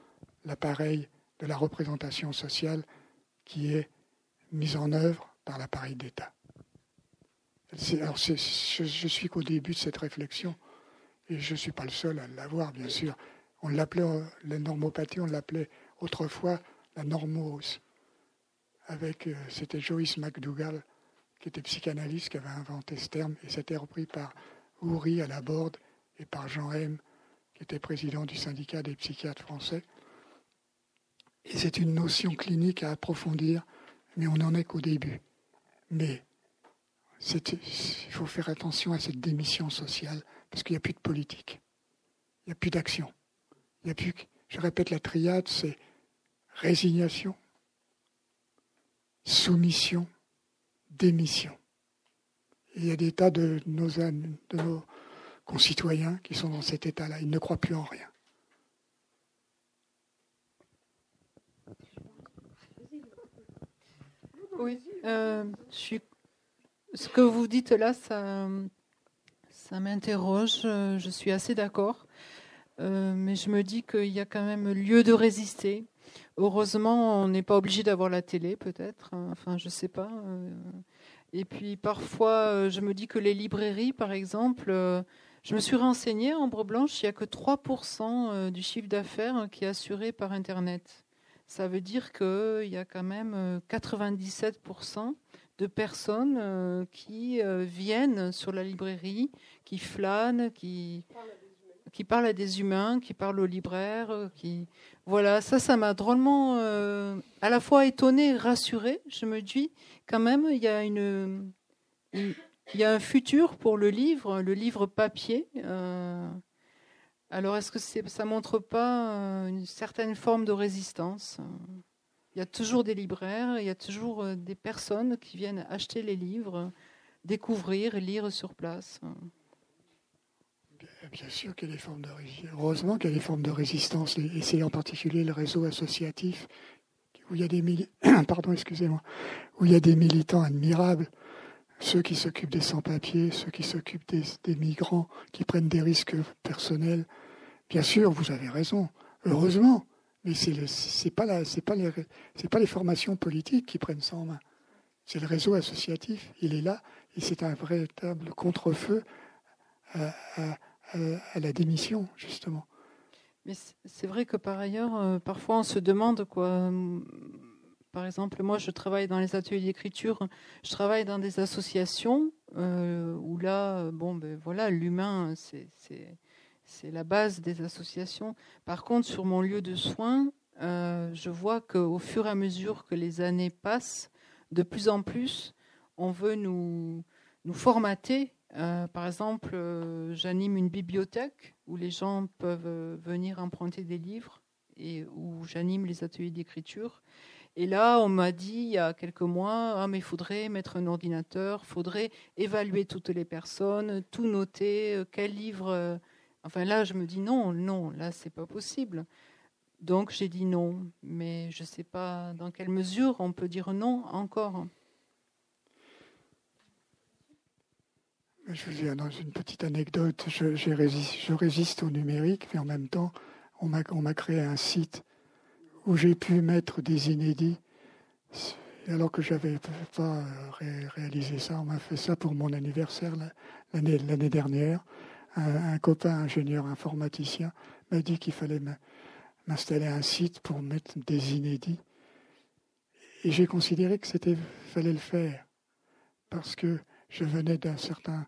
l'appareil de la représentation sociale qui est mis en œuvre par l'appareil d'État. Alors je, je, suis qu'au début de cette réflexion, et je ne suis pas le seul à l'avoir, bien sûr. On l'appelait, la normopathie, on l'appelait autrefois la normose. Avec, euh, c'était Joyce McDougall, qui était psychanalyste, qui avait inventé ce terme, et c'était repris par Houry à la Borde et par Jean M, qui était président du syndicat des psychiatres français. Et c'est une notion clinique à approfondir, mais on n'en est qu'au début. Mais il faut faire attention à cette démission sociale parce qu'il n'y a plus de politique, il n'y a plus d'action. Il y a plus, je répète, la triade, c'est résignation, soumission, démission. il y a des tas de nos concitoyens qui sont dans cet état-là. Ils ne croient plus en rien. Oui, euh, ce que vous dites là, ça, m'interroge. Je suis assez d'accord. Euh, mais je me dis qu'il y a quand même lieu de résister. Heureusement, on n'est pas obligé d'avoir la télé, peut-être. Enfin, je ne sais pas. Euh. Et puis parfois, euh, je me dis que les librairies, par exemple, je me suis renseignée, Ambre Blanche, il n'y a que 3% du chiffre d'affaires qui est assuré par Internet. Ça veut dire qu'il y a quand même 97% de personnes euh, qui euh, viennent sur la librairie, qui flânent, qui, qui parlent à des humains, qui parlent aux libraires. Euh, qui... Voilà, ça, ça m'a drôlement à la fois étonnée rassurée. Je me dis, quand même, il y a une, il y a un futur pour le livre, le livre papier. Alors, est-ce que ça montre pas une certaine forme de résistance il y a toujours des libraires, il y a toujours euh, des personnes qui viennent acheter les livres, découvrir lire sur place. Bien sûr qu'il y a des formes de heureusement qu'il y a des formes de résistance, et c'est en particulier le réseau associatif <coughs> où il y a des militants admirables, ceux qui s'occupent des sans-papiers, ceux qui s'occupent des, migrants, qui prennent des risques personnels. Bien sûr, vous avez raison, heureusement, mais c'est n'est pas les, formations politiques qui prennent ça en main. C'est le réseau associatif, il est là, et c'est un véritable contre-feu à, à la démission, justement. Mais c'est vrai que par ailleurs, euh, parfois on se demande quoi. Euh, par exemple, moi, je travaille dans les ateliers d'écriture, je travaille dans des associations euh, où là, bon, ben voilà, l'humain, c'est la base des associations. Par contre, sur mon lieu de soins, je vois qu'au fur et à mesure que les années passent, de plus en plus, on veut nous, nous formater euh, par exemple, euh, j'anime une bibliothèque où les gens peuvent euh, venir emprunter des livres et où j'anime les ateliers d'écriture. Et là, on m'a dit il y a quelques mois, ah, mais il faudrait mettre un ordinateur, faudrait évaluer toutes les personnes, tout noter, quel livre. Enfin là, je me dis non, non, là, c'est pas possible. Donc j'ai dit non, mais je ne sais pas dans quelle mesure on peut dire non encore. Je vous dis dans une petite anecdote, je, résiste, je, résiste, au numérique, mais en même temps, on m'a créé un site où j'ai pu mettre des inédits. Alors que je n'avais pas réalisé ça, on m'a fait ça pour mon anniversaire l'année dernière. Un, copain ingénieur informaticien m'a dit qu'il fallait m'installer un site pour mettre des inédits. Et j'ai considéré que c'était fallait le faire parce que je venais d'un certain,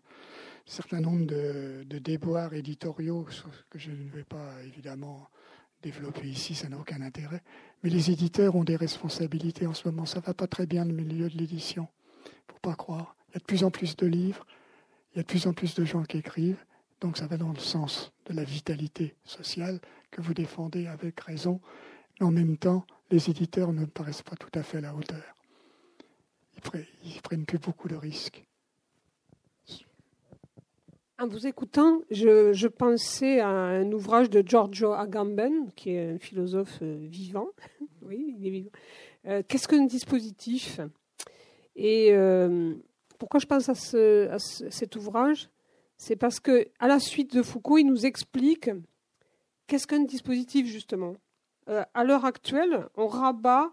certain nombre de, déboires éditoriaux que je ne vais pas évidemment développer ici, ça n'a aucun intérêt. Mais les éditeurs ont des responsabilités en ce moment. Ça va pas très bien le milieu de l'édition. Faut pas croire. Il y a de plus en plus de livres, il y a de plus en plus de gens qui écrivent. Donc ça va dans le sens de la vitalité sociale que vous défendez avec raison. Mais en même temps, les éditeurs ne paraissent pas tout à fait à la hauteur. Ils ne prennent plus beaucoup de risques. En vous écoutant, je, pensais à un ouvrage de Giorgio Agamben, qui est un philosophe euh, vivant. <laughs> oui, il est vivant. Euh, qu'est-ce qu'un dispositif? Et euh, pourquoi je pense à, cet ouvrage? C'est parce que, à la suite de Foucault, il nous explique qu'est-ce qu'un dispositif justement. à l'heure actuelle, on rabat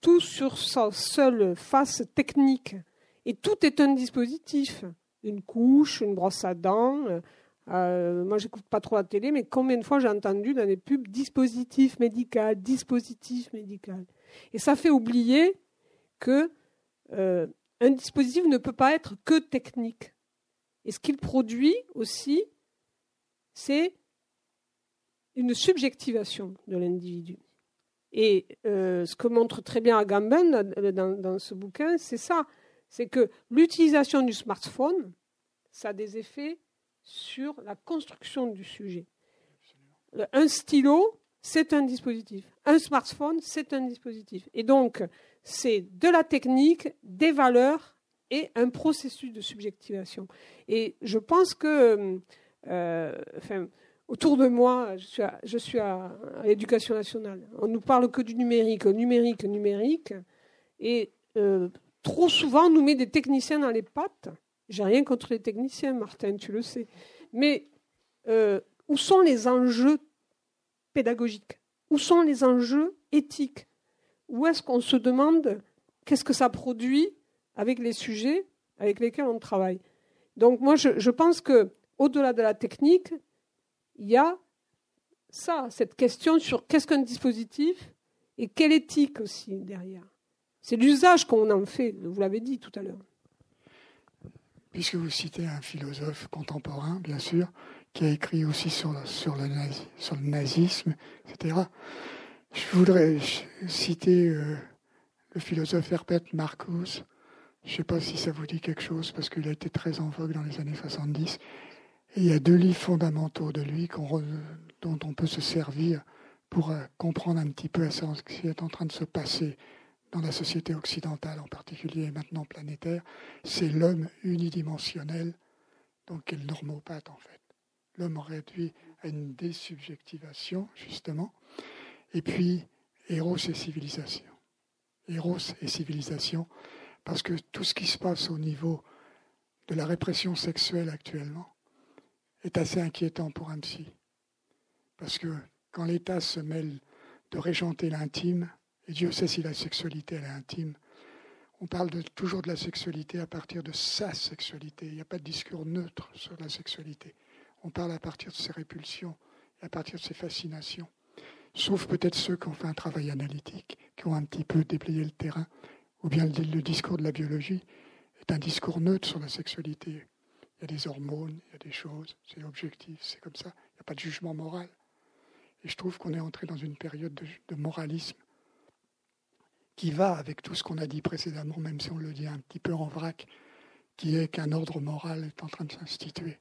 tout sur sa seule face technique, et tout est un dispositif une couche, une brosse à dents. Euh, euh, moi, j'écoute pas trop la télé, mais combien de fois j'ai entendu dans les pubs dispositif médical, dispositif médical. Et ça fait oublier que euh, un dispositif ne peut pas être que technique. Et ce qu'il produit aussi, c'est une subjectivation de l'individu. Et ce que montre très bien Agamben dans, dans ce bouquin, c'est ça c'est que l'utilisation du smartphone, ça a des effets sur la construction du sujet. Un stylo, c'est un dispositif. Un smartphone, c'est un dispositif. Et donc, c'est de la technique, des valeurs et un processus de subjectivation. Et je pense que, euh, autour de moi, je suis à, l'éducation nationale. On nous parle que du numérique, numérique, numérique. Et euh, trop souvent, on nous met des techniciens dans les pattes. J'ai rien contre les techniciens, Martin, tu le sais. Mais euh, où sont les enjeux pédagogiques? Où sont les enjeux éthiques? Où est-ce qu'on se demande qu'est-ce que ça produit avec les sujets avec lesquels on travaille Donc moi, je, pense que au-delà de la technique, il y a ça, cette question sur qu'est-ce qu'un dispositif et quelle éthique aussi derrière. C'est l'usage qu'on en fait, vous l'avez dit tout à l'heure. Puisque vous citez un philosophe contemporain, bien sûr, qui a écrit aussi sur, sur, le, sur le, nazisme, etc., je voudrais citer euh, le philosophe Herbert Marcuse. Je ne sais pas si ça vous dit quelque chose, parce qu'il a été très en vogue dans les années 70. Et il y a deux livres fondamentaux de lui dont on peut se servir pour euh, comprendre un petit peu ce qui est en train de se passer dans la société occidentale en particulier et maintenant planétaire, c'est l'homme unidimensionnel, donc qui est le normopathe en fait. L'homme réduit à une désubjectivation, justement. Et puis, Héros et civilisation. Héros et civilisation, parce que tout ce qui se passe au niveau de la répression sexuelle actuellement est assez inquiétant pour un psy. Parce que quand l'État se mêle de régenter l'intime, et Dieu sait si la sexualité est intime, on parle toujours de la sexualité à partir de sa sexualité. Il n'y a pas de discours neutre sur la sexualité. On parle à partir de ses répulsions à partir de ses fascinations sauf peut-être ceux qui ont fait un travail analytique, qui ont un petit peu déblayé le terrain, ou bien le, discours de la biologie est un discours neutre sur la sexualité. Il y a des hormones, il y a des choses, c'est objectif, c'est comme ça, il n'y a pas de jugement moral. Et je trouve qu'on est entré dans une période de, moralisme qui va avec tout ce qu'on a dit précédemment, même si on le dit un petit peu en vrac, qui est qu'un ordre moral est en train de s'instituer.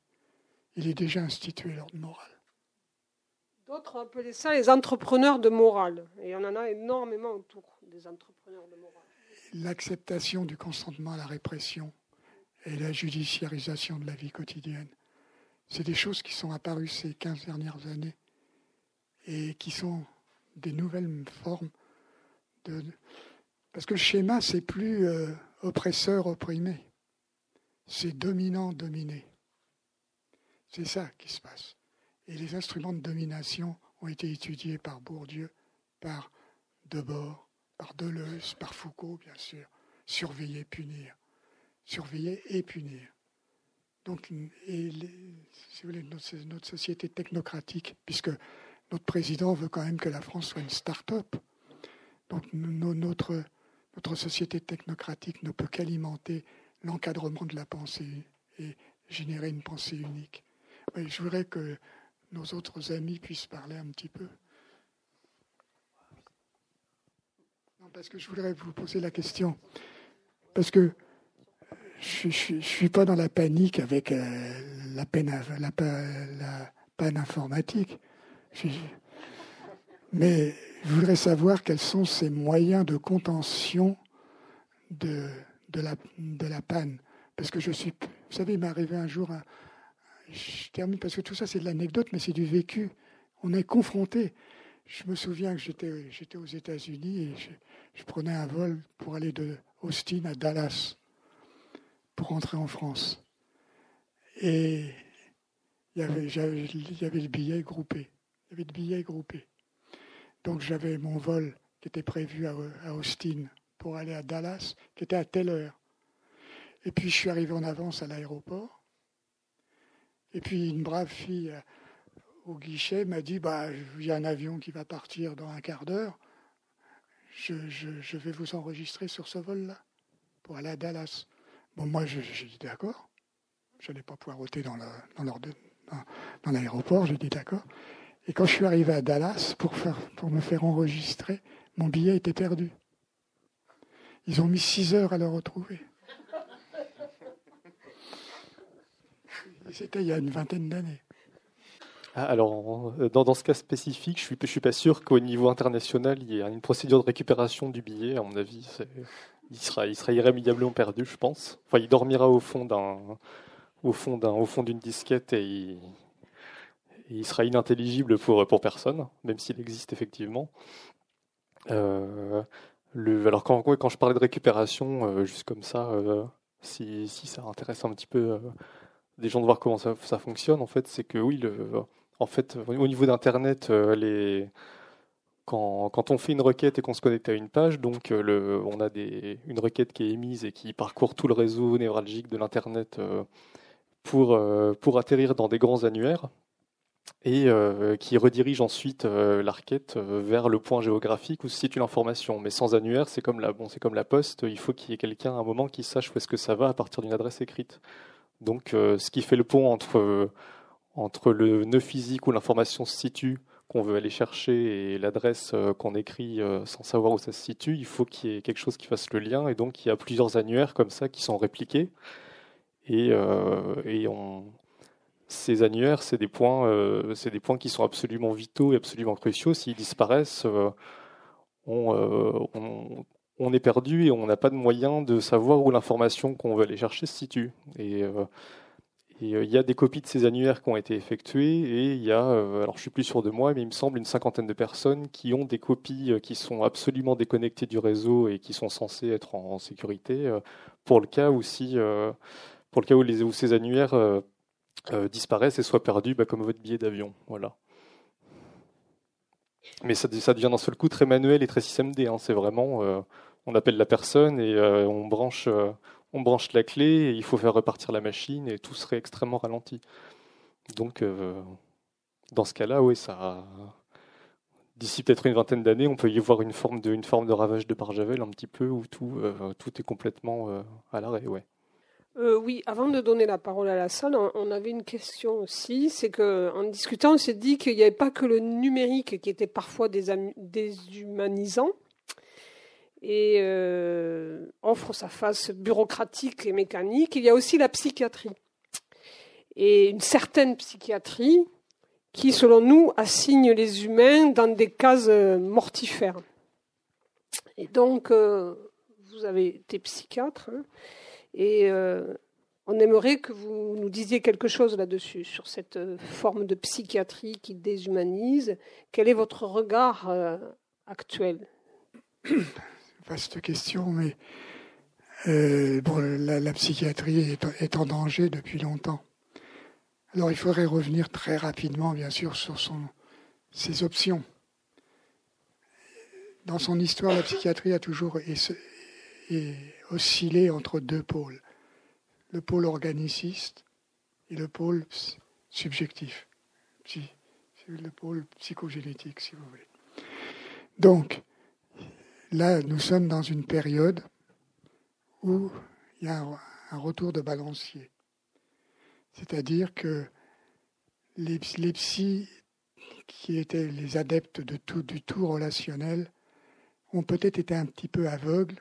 Il est déjà institué, l'ordre moral. D'autres ont appelé ça les entrepreneurs de morale. Et on en a énormément autour des entrepreneurs de morale. L'acceptation du consentement à la répression et la judiciarisation de la vie quotidienne, c'est des choses qui sont apparues ces 15 dernières années et qui sont des nouvelles formes de. Parce que le schéma, c'est plus euh, oppresseur-opprimé, c'est dominant-dominé. C'est ça qui se passe. Et les instruments de domination ont été étudiés par Bourdieu, par Debord, par Deleuze, par Foucault, bien sûr. Surveiller, punir. Surveiller et punir. Donc, si vous voulez, notre, société technocratique, puisque notre président veut quand même que la France soit une start-up. Donc, notre société technocratique ne peut qu'alimenter l'encadrement de la pensée et générer une pensée unique. je voudrais que nos autres amis puissent parler un petit peu. Non, parce que je voudrais vous poser la question. Parce que je ne suis pas dans la panique avec euh, la, panne informatique. mais je voudrais savoir quels sont ces moyens de contention de, la, panne. Parce que je suis. Vous savez, il m'est arrivé un jour un, je termine parce que tout ça c'est de l'anecdote, mais c'est du vécu. On est confronté. Je me souviens que j'étais, aux États-Unis et je, prenais un vol pour aller de Austin à Dallas pour rentrer en France. Et il y avait, le billet groupé. Il y avait le billet groupé. Donc j'avais mon vol qui était prévu à, à Austin pour aller à Dallas, qui était à telle heure. Et puis je suis arrivé en avance à l'aéroport. Et puis une brave fille au guichet m'a dit bah, il y a un avion qui va partir dans un quart d'heure. Je, vais vous enregistrer sur ce vol-là pour aller à Dallas. Bon, moi, j'ai dit d'accord. Je n'allais pas poireauter dans, dans l'aéroport, j'ai dit d'accord. Et quand je suis arrivé à Dallas pour, faire, pour me faire enregistrer, mon billet était perdu. Ils ont mis six heures à le retrouver. C'était il y a une vingtaine d'années. Ah, alors, dans, dans, ce cas spécifique, je ne suis, suis pas sûr qu'au niveau international, il y ait une procédure de récupération du billet. À mon avis, il sera, irrémédiablement perdu, je pense. Enfin, il dormira au fond d'un, au fond d'un, au fond d'une disquette et il, sera inintelligible pour pour personne, même s'il existe effectivement. Euh, le, alors quand, quand je parlais de récupération, euh, juste comme ça, euh, si, si ça intéresse un petit peu des gens de voir comment ça, fonctionne, en fait, c'est que oui, le, en fait, au niveau d'Internet, euh, quand, on fait une requête et qu'on se connecte à une page, donc euh, on a une requête qui est émise et qui parcourt tout le réseau névralgique de l'Internet euh, pour, atterrir dans des grands annuaires et qui redirige ensuite la requête vers le point géographique où se situe l'information. Mais sans annuaire, c'est comme comme la poste, il faut qu'il y ait quelqu'un à un moment qui sache où est-ce que ça va à partir d'une adresse écrite. Donc, ce qui fait le pont entre, entre le nœud physique où l'information se situe, qu'on veut aller chercher, et l'adresse euh, qu'on écrit euh, sans savoir où ça se situe, il faut qu'il y ait quelque chose qui fasse le lien. Et donc, il y a plusieurs annuaires comme ça qui sont répliqués. Et, on, ces annuaires, c'est des points, qui sont absolument vitaux et absolument cruciaux. S'ils disparaissent, on, est perdu et on n'a pas de moyen de savoir où l'information qu'on veut aller chercher se situe. Et, euh, Et il y a des copies de ces annuaires qui ont été effectuées et il y a, alors je suis plus sûr de moi, mais il me semble une cinquantaine de personnes qui ont des copies qui sont absolument déconnectées du réseau et qui sont censées être en, sécurité pour le cas où pour le cas où, ces annuaires disparaissent et soient perdus, bah, comme votre billet d'avion. Voilà. Mais ça, devient d'un seul coup très manuel et très système D. Hein. C'est vraiment, euh, on appelle la personne et euh, on branche, euh, on branche la clé il faut faire repartir la machine et tout serait extrêmement ralenti. Donc, dans ce cas-là, oui, ça. D'ici peut-être une vingtaine d'années, on peut y voir une forme de, une forme de ravage de Barjavel un petit peu où tout, tout est complètement à l'arrêt, ouais. Euh, oui, avant de donner la parole à la salle, on, avait une question aussi. C'est qu'en discutant, on s'est dit qu'il n'y avait pas que le numérique qui était parfois déshumanisant et euh, offre sa face bureaucratique et mécanique. Il y a aussi la psychiatrie. Et une certaine psychiatrie qui, selon nous, assigne les humains dans des cases mortifères. Et donc, euh, vous avez été psychiatre. Hein, et euh, on aimerait que vous nous disiez quelque chose là-dessus, sur cette euh, forme de psychiatrie qui déshumanise. Quel est votre regard euh, actuel Vaste question, mais bon, la, psychiatrie est, en danger depuis longtemps. Alors il faudrait revenir très rapidement, bien sûr, sur son, ses options. Dans son histoire, la psychiatrie a toujours et osciller entre deux pôles, le pôle organiciste et le pôle subjectif, le pôle psychogénétique, si vous voulez. Donc, là, nous sommes dans une période où il y a un, retour de balancier. C'est-à-dire que les, les psys qui étaient les adeptes de tout, du tout relationnel ont peut-être été un petit peu aveugles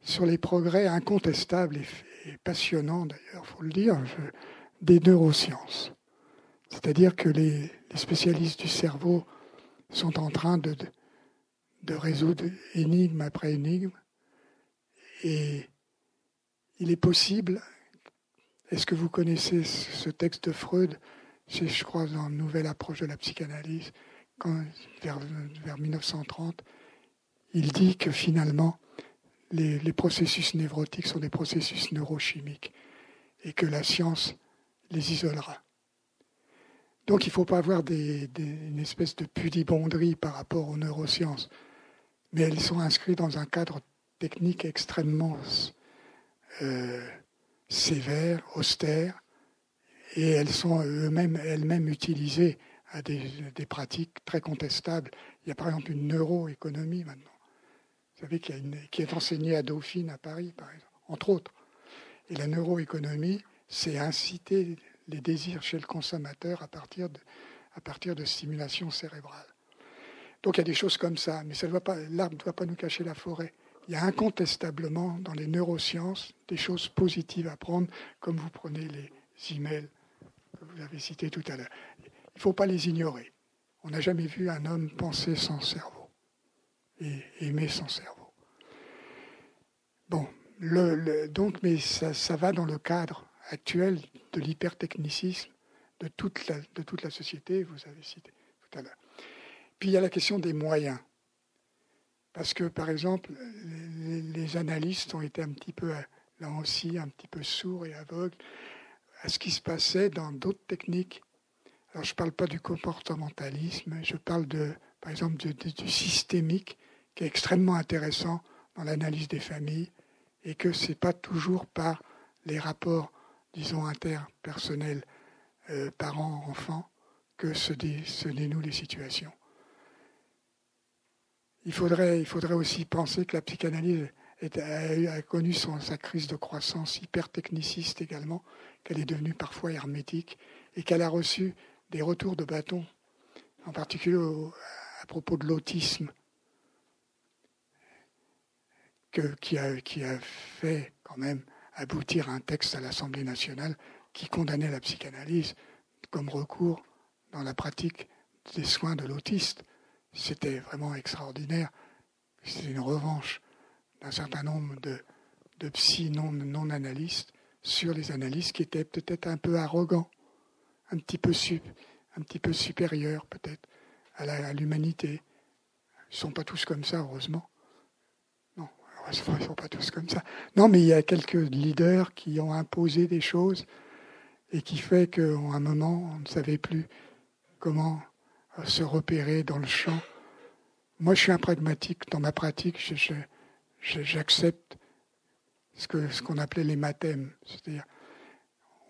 sur les progrès incontestables et, passionnants, d'ailleurs, il faut le dire, des neurosciences. C'est-à-dire que les, spécialistes du cerveau sont en train de, de, résoudre énigme après énigme. Et il est possible, est-ce que vous connaissez ce texte de Freud? C'est, je crois, dans une nouvelle approche de la psychanalyse, quand, vers, vers 1930, il dit que finalement, les, processus névrotiques sont des processus neurochimiques et que la science les isolera. Donc il ne faut pas avoir une espèce de pudibonderie par rapport aux neurosciences, mais elles sont inscrites dans un cadre technique extrêmement euh, sévère, austère, et elles sont elles-mêmes, elles-mêmes utilisées à des, pratiques très contestables. Il y a par exemple une neuroéconomie maintenant savez, qui, est enseignée à Dauphine, à Paris, par exemple, entre autres. Et la neuroéconomie, c'est inciter les désirs chez le consommateur à partir de, à partir de. Donc il y a des choses comme ça, mais l'arbre ne doit pas nous cacher la forêt. Il y a incontestablement dans les neurosciences des choses positives à prendre, comme vous prenez les emails que vous avez cités tout à l'heure. Il ne faut pas les ignorer. On n'a jamais vu un homme penser sans cerveau et aimer son cerveau. Bon, le, donc, mais ça, va dans le cadre actuel de l'hypertechnicisme de toute, la, de toute la société, vous avez cité tout à l'heure. Puis il y a la question des moyens. Parce que, par exemple, les, analystes ont été un petit peu, là aussi, un petit peu sourds et aveugles à ce qui se passait dans d'autres techniques. Alors, je ne parle pas du comportementalisme, je parle, de, par exemple, du systémique, qui est extrêmement intéressant dans l'analyse des familles et que ce n'est pas toujours par les rapports, disons, interpersonnels euh, parents-enfants que se, dénouent les situations. Il faudrait, aussi penser que la psychanalyse a, connu sa crise de croissance hyper techniciste également, qu'elle est devenue parfois hermétique et qu'elle a reçu des retours de bâton, en particulier à propos de l'autisme qui a fait quand même aboutir un texte à l'Assemblée nationale qui condamnait la psychanalyse comme recours dans la pratique des soins de l'autiste. C'était vraiment extraordinaire. C'était une revanche d'un certain nombre de, de psy non, non analystes sur les analystes qui étaient peut-être un peu arrogants, un petit peu, un petit peu supérieurs peut-être à l'humanité. Ils ne sont pas tous comme ça, heureusement. Non, heureusement, ils ne sont pas tous comme ça. Non, mais il y a quelques leaders qui ont imposé des choses et qui fait qu'à un moment, on ne savait plus comment euh, se repérer dans le champ. Moi, je suis un pragmatique. Dans ma pratique, j'accepte ce qu'on ce qu'on appelait les mathèmes. C'est-à-dire,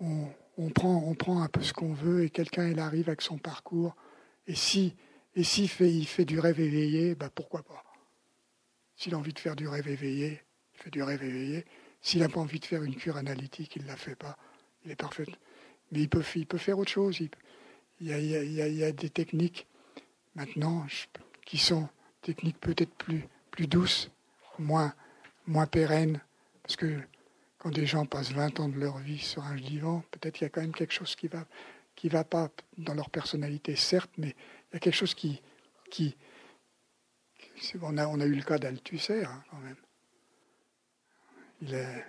on, prend, on prend un peu ce qu'on veut et quelqu'un, il arrive avec son parcours. Et si et s'il fait, il fait du rêve éveillé, bah pourquoi pas? S'il a envie de faire du rêve éveillé, il fait du rêve éveillé. S'il n'a pas envie de faire une cure analytique, il ne la fait pas. Il est parfait. Mais il peut, il peut faire autre chose. Il, y a, des techniques maintenant qui sont techniques peut-être plus, plus douces, moins, moins pérennes. Parce que quand des gens passent 20 ans de leur vie sur un divan, peut-être qu'il y a quand même quelque chose qui va qui va pas dans leur personnalité, certes, mais il y a quelque chose qui. qui on, a, on a eu le cas d'Althusser, hein, quand même. Il est...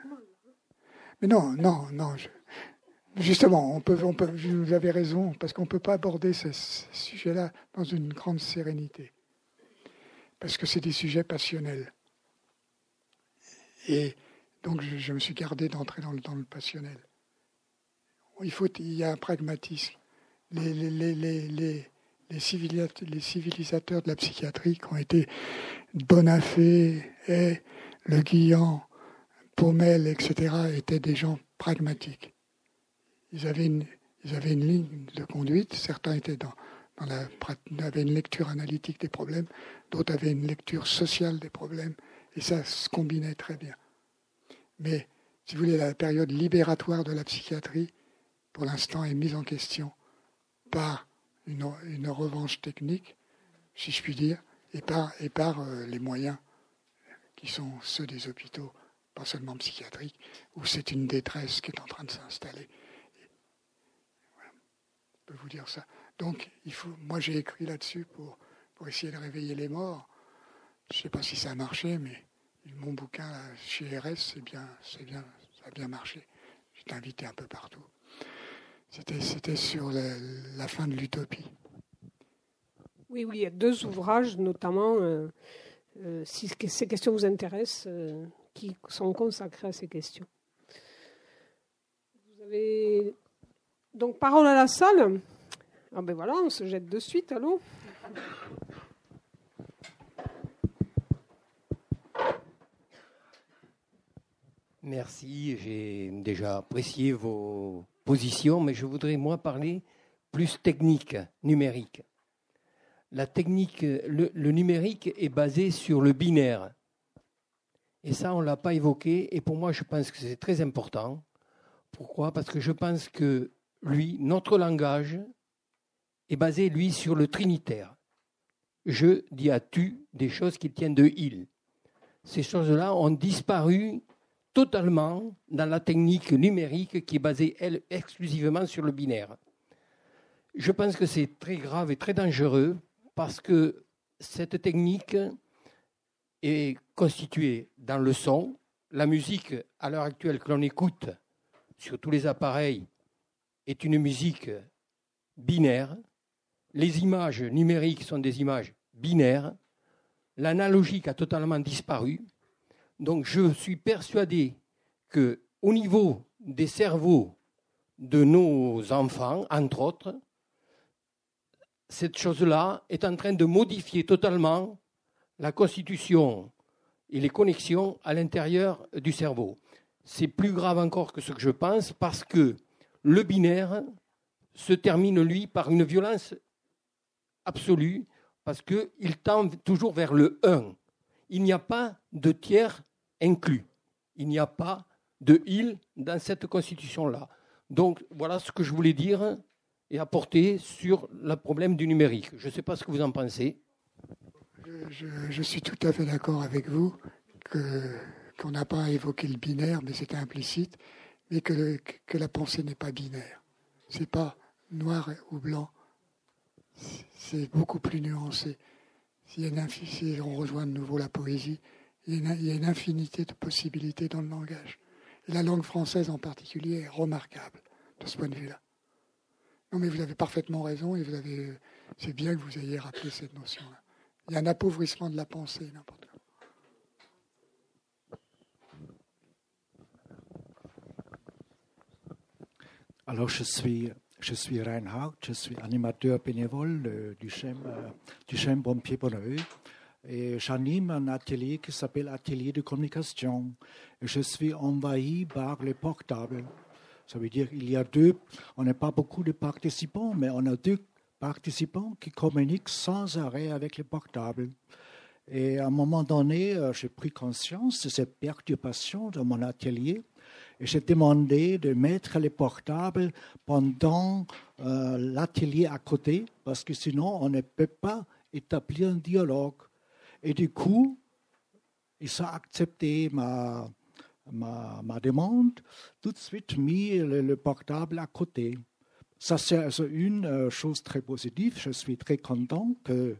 Mais non, non, non. Justement, vous avez raison, parce qu'on ne peut pas aborder ce, sujet-là dans une grande sérénité. Parce que c'est des sujets passionnels. Et donc, je, me suis gardé d'entrer dans le, passionnel. Il, faut, il y a un pragmatisme. Les, civilisateurs de la psychiatrie qui ont été Bonafé, et Le Guillan, Paumel, etc., étaient des gens pragmatiques. Ils avaient une, une ligne de conduite. Certains étaient dans, avaient une lecture analytique des problèmes, d'autres avaient une lecture sociale des problèmes, et ça se combinait très bien. Mais, si vous voulez, la période libératoire de la psychiatrie, pour l'instant, est mise en question par une, revanche technique, si je puis dire, et par, et par euh, les moyens qui sont ceux des hôpitaux, pas seulement psychiatriques, où c'est une détresse qui est en train de s'installer. Peux vous dire ça. Donc, il faut, moi j'ai écrit là-dessus pour, pour essayer de réveiller les morts. Je ne sais pas si ça a marché, mais mon bouquin chez RS, bien, bien, ça a bien marché. J'étais invité un peu partout. C'était sur la, fin de l'utopie. Oui, oui, il y a deux ouvrages, notamment, euh, euh, si ces questions vous intéressent, euh, qui sont consacrés à ces questions. Vous avez donc parole à la salle. Ah ben voilà, on se jette de suite, allô Merci, j'ai déjà apprécié vos position, mais je voudrais moi parler plus technique, numérique. La technique, le, numérique est basé sur le binaire. Et ça, on ne l'a pas évoqué. Et pour moi, je pense que c'est très important. Pourquoi? Parce que je pense que lui, notre langage, est basé, lui, sur le trinitaire. Je dis à tu des choses qui tiennent de il. Ces choses-là ont disparu totalement dans la technique numérique qui est basée, elle, exclusivement sur le binaire. Je pense que c'est très grave et très dangereux parce que cette technique est constituée dans le son. La musique, à l'heure actuelle, que l'on écoute sur tous les appareils, est une musique binaire. Les images numériques sont des images binaires. L'analogique a totalement disparu. Donc je suis persuadé que au niveau des cerveaux de nos enfants, entre autres, cette chose-là est en train de modifier totalement la constitution et les connexions à l'intérieur du cerveau. C'est plus grave encore que ce que je pense parce que le binaire se termine, lui, par une violence absolue parce qu'il tend toujours vers le 1 il n'y a pas de tiers inclus. Il n'y a pas de il dans cette constitution-là. Donc voilà ce que je voulais dire et apporter sur le problème du numérique. Je ne sais pas ce que vous en pensez. Je, suis tout à fait d'accord avec vous qu'on n'a pas évoqué le binaire, mais c'était implicite, mais que, que la pensée n'est pas binaire. C'est pas noir ou blanc. C'est beaucoup plus nuancé si on rejoint de nouveau la poésie, il y, a une, infinité de possibilités dans le langage. la langue française en particulier est remarquable de ce point de vue-là. Non, mais vous avez parfaitement raison et vous avez, c'est bien que vous ayez rappelé cette notion-là. Il y a un appauvrissement de la pensée, n'importe quoi. Alors, je suis, je suis Reinhard, je suis animateur bénévole du CHEM, du CHEM Pompier Bonneuil. Et j'anime un atelier qui s'appelle Atelier de communication. Et je suis envahi par les portables. Ça veut dire qu'il y a deux, on n'a pas beaucoup de participants, mais on a deux participants qui communiquent sans arrêt avec les portables. Et à un moment donné, euh, j'ai pris conscience de cette perturbation dans mon atelier j'ai demandé de mettre les portables pendant euh, l'atelier à côté parce que sinon on ne peut pas établir un dialogue. Et du coup, ils ont accepté ma, ma, ma demande, tout de suite mis le, portable à côté. Ça, c'est une euh, chose très positive. Je suis très content que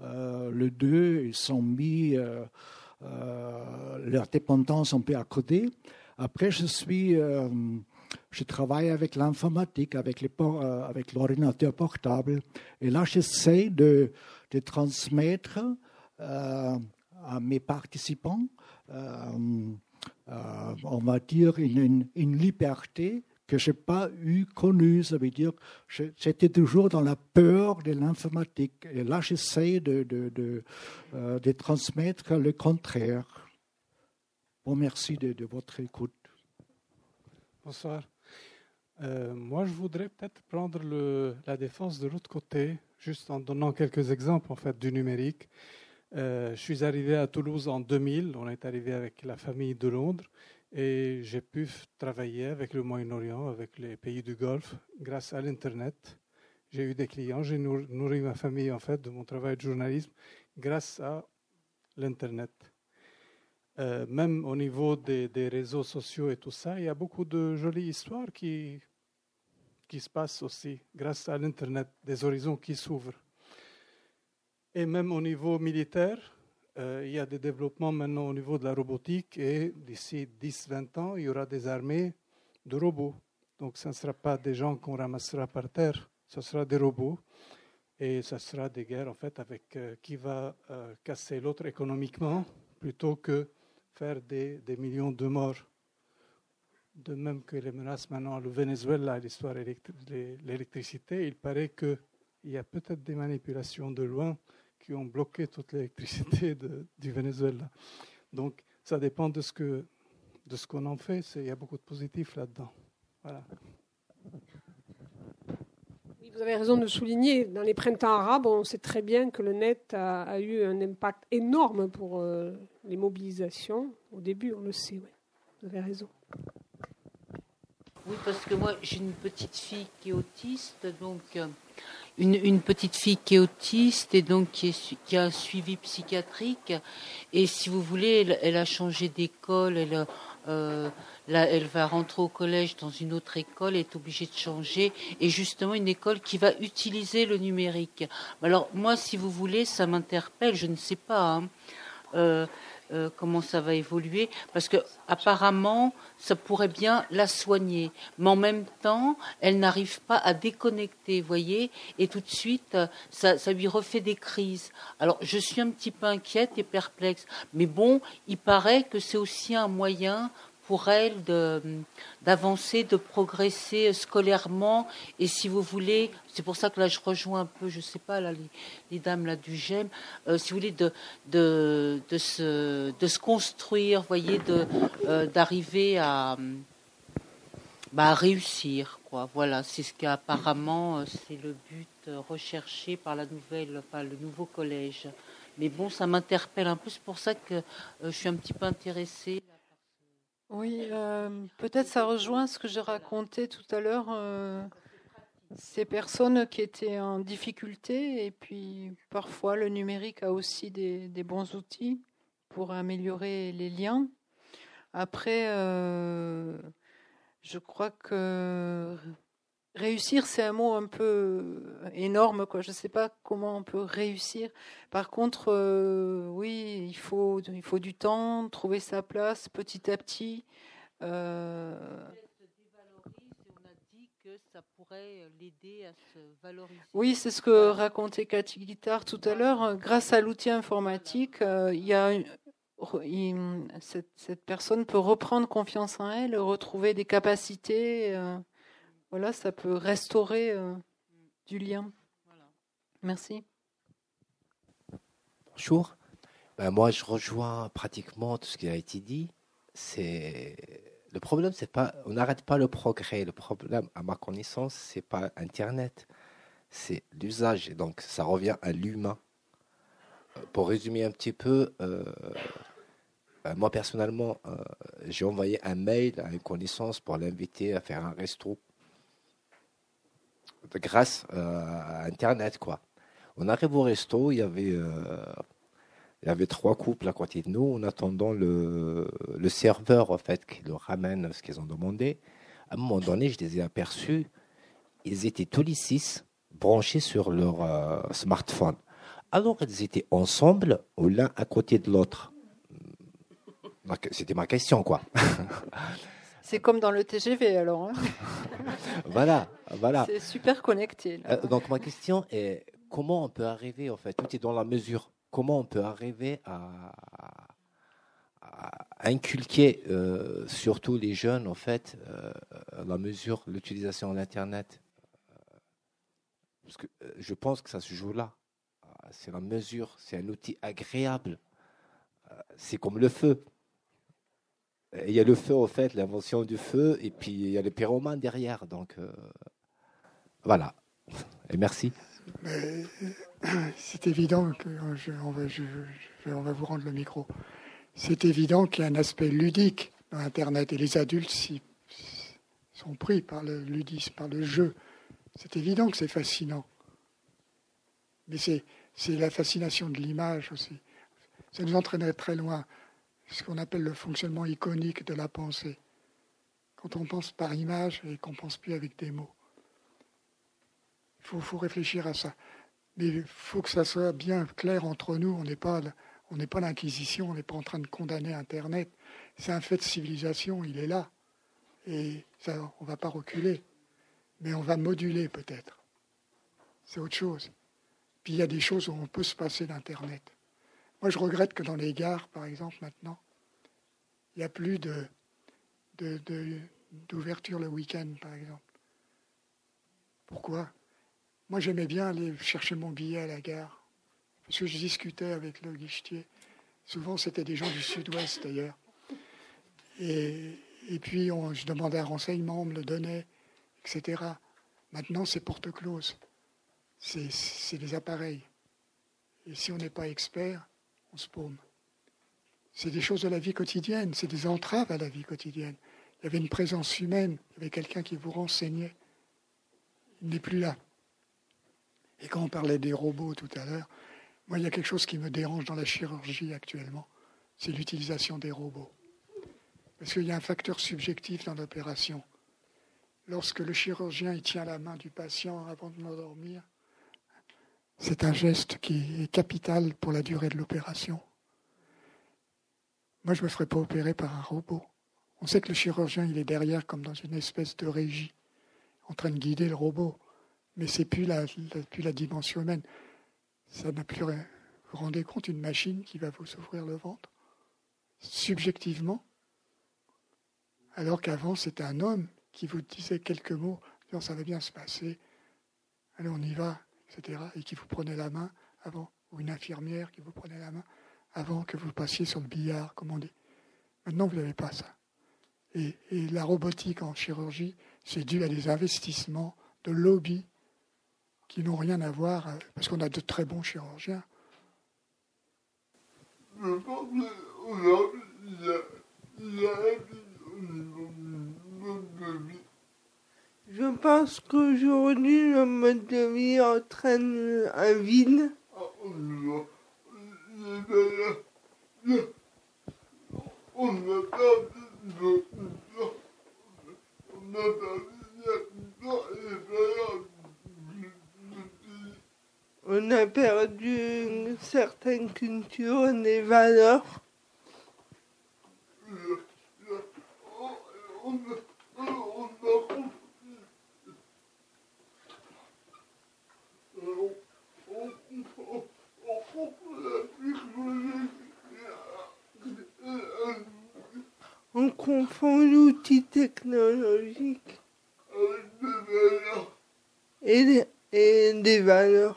euh, les deux ils sont mis euh, leur dépendance un peu à côté. Après, je suis, je travaille avec l'informatique, avec, les, avec l'ordinateur portable. Et là, j'essaie de, de transmettre à mes participants euh, on va dire, une, liberté que je n'ai pas eu connue. Ça veut dire j'étais toujours dans la peur de l'informatique. Et là, j'essaie de, de, euh, de, transmettre le contraire. Bon, merci de, votre écoute. Bonsoir. Euh, moi, je voudrais peut-être prendre le, la défense de l'autre côté, juste en donnant quelques exemples en fait du numérique. Euh, je suis arrivé à Toulouse en 2000. On est arrivé avec la famille de Londres et j'ai pu travailler avec le Moyen-Orient, avec les pays du Golfe, grâce à l'Internet. J'ai eu des clients, j'ai nourri ma famille en fait de mon travail de journalisme grâce à l'Internet. Euh, même au niveau des, des, réseaux sociaux et tout ça, il y a beaucoup de jolies histoires qui, qui se passent aussi grâce à l'Internet, des horizons qui s'ouvrent. Et même au niveau militaire, euh, il y a des développements maintenant au niveau de la robotique et d'ici 10-20 ans, il y aura des armées de robots. Donc ce ne sera pas des gens qu'on ramassera par terre, ce sera des robots. Et ce sera des guerres en fait avec euh, qui va casser l'autre économiquement plutôt que faire des, millions de morts. De même que les menaces maintenant, le Venezuela, l'histoire de l'électricité, il paraît qu'il y a peut-être des manipulations de loin qui ont bloqué toute l'électricité du Venezuela. Donc, ça dépend de ce que de ce qu'on en fait. Il y a beaucoup de positifs là-dedans. Vous avez raison de souligner, dans les printemps arabes, on sait très bien que le net a, eu un impact énorme pour euh, les mobilisations. Au début, on le sait, oui. Vous avez raison. Oui, parce que moi, j'ai une petite fille qui est autiste, donc euh, une, petite fille qui est autiste et donc qui, a un suivi psychiatrique. Et si vous voulez, elle, a changé d'école, elle, euh, elle va rentrer au collège dans une autre école, elle est obligée de changer, et justement une école qui va utiliser le numérique. Alors moi, si vous voulez, ça m'interpelle, je ne sais pas. Hein. Euh, euh, comment ça va évoluer, parce que apparemment ça pourrait bien la soigner, mais en même temps elle n'arrive pas à déconnecter, voyez, et tout de suite ça, ça lui refait des crises. Alors je suis un petit peu inquiète et perplexe, mais bon, il paraît que c'est aussi un moyen pour elle d'avancer, de, progresser scolairement. Et si vous voulez, c'est pour ça que là je rejoins un peu, je sais pas, là, les, dames là, du GEM, euh, si vous voulez, de, de, se, de se construire, voyez, euh, d'arriver à, bah, réussir. Quoi. Voilà, c'est ce qu'apparemment, euh, c'est le but recherché par la nouvelle, enfin, le nouveau collège. Mais bon, ça m'interpelle un peu, c'est pour ça que je suis un petit peu intéressée. Oui, euh, peut-être ça rejoint ce que j'ai raconté tout à l'heure. Euh, ces personnes qui étaient en difficulté, et puis parfois le numérique a aussi des, bons outils pour améliorer les liens. Après, euh, je crois que Réussir, c'est un mot un peu énorme, quoi. Je ne sais pas comment on peut réussir. Par contre, euh, oui, il faut, il faut du temps, trouver sa place petit à petit. Euh, on a dit que ça pourrait l'aider à se valoriser. Oui, c'est ce que racontait Cathy Guittard tout à l'heure. Grâce à l'outil informatique, euh, y a cette personne peut reprendre confiance en elle, retrouver des capacités. Voilà, ça peut restaurer euh, du lien. Merci. Bonjour. Ben, moi, je rejoins pratiquement tout ce qui a été dit. C'est le problème, c'est pas, on n'arrête pas le progrès. Le problème, à ma connaissance, c'est pas Internet, c'est l'usage. Donc, ça revient à l'humain. Euh, Pour résumer un petit peu, euh, euh, moi personnellement, j'ai envoyé un mail à une connaissance pour l'inviter à faire un resto grâce euh, à Internet, quoi. On arrive au resto, il y avait, euh, il y avait trois couples à côté de nous, en attendant le, le serveur, en fait, qui leur ramène ce qu'ils ont demandé. À un moment donné, je les ai aperçus, ils étaient tous les six branchés sur leur euh, smartphone. Alors, ils étaient ensemble ou l'un à côté de l'autre. C'était ma question, quoi. <laughs> C'est comme dans le TGV alors. hein. <laughs> voilà, voilà. C'est super connecté. là. Euh, donc ma question est comment on peut arriver, en fait, tout est dans la mesure, comment on peut arriver à, à inculquer euh, surtout les jeunes, en fait, euh, la mesure, l'utilisation de l'Internet? Euh, Parce que je pense que ça se joue là. C'est la mesure, c'est un outil agréable. C'est comme le feu. Il y a le feu, en fait, l'invention du feu, et puis il y a le pyromane derrière. Donc, euh, voilà. Et merci. C'est évident que euh, on, va, vous rendre le micro. C'est évident qu'il y a un aspect ludique dans Internet et les adultes sont pris par le ludisme, par le jeu. C'est évident que c'est fascinant. Mais c'est c'est la fascination de l'image aussi. Ça nous entraînerait très loin. Ce qu'on appelle le fonctionnement iconique de la pensée. Quand on pense par image et qu'on pense plus avec des mots. Il faut, réfléchir à ça. Mais il faut que ça soit bien clair entre nous. On n'est pas, l'Inquisition, on n'est pas en train de condamner Internet. C'est un fait de civilisation, il est là. Et on ne va pas reculer. Mais on va moduler peut-être. C'est autre chose. Puis il y a des choses où on peut se passer d'Internet. Moi, je regrette que dans les gares, par exemple, maintenant, il n'y a plus de, d'ouverture le week-end, par exemple. Pourquoi? Moi, j'aimais bien aller chercher mon billet à la gare, parce que je discutais avec le guichetier. Souvent, c'était des gens du sud-ouest, d'ailleurs. Et, puis, je demandais un renseignement, on me le donnait, etc. Maintenant, c'est porte close. C'est, c'est des appareils. Et si on n'est pas expert, C'est des choses de la vie quotidienne, c'est des entraves à la vie quotidienne. Il y avait une présence humaine, il y avait quelqu'un qui vous renseignait. Il n'est plus là. Et quand on parlait des robots tout à l'heure, moi, il y a quelque chose qui me dérange dans la chirurgie actuellement, c'est l'utilisation des robots. Parce qu'il y a un facteur subjectif dans l'opération. Lorsque le chirurgien tient la main du patient avant de m'endormir, c'est un geste qui est capital pour la durée de l'opération. Moi, je ne me ferais pas opérer par un robot. On sait que le chirurgien, il est derrière comme dans une espèce de régie, en train de guider le robot. Mais c'est plus la, plus la dimension humaine. Ça n'a plus rien. Vous vous rendez compte, une machine qui va vous ouvrir le ventre? Subjectivement Alors qu'avant, c'était un homme qui vous disait quelques mots, disant ça va bien se passer, allez, on y va, Et qui vous prenait la main avant, ou une infirmière qui vous prenait la main avant que vous passiez sur le billard, comme on dit. Maintenant, vous n'avez pas ça. Et, la robotique en chirurgie, c'est dû à des investissements de lobby qui n'ont rien à voir, euh, parce qu'on a de très bons chirurgiens. Je pense qu'aujourd'hui, le mode de vie entraîne un vide. On a perdu une certaine culture, des valeurs. On confond l'outil technologique et des, et des valeurs.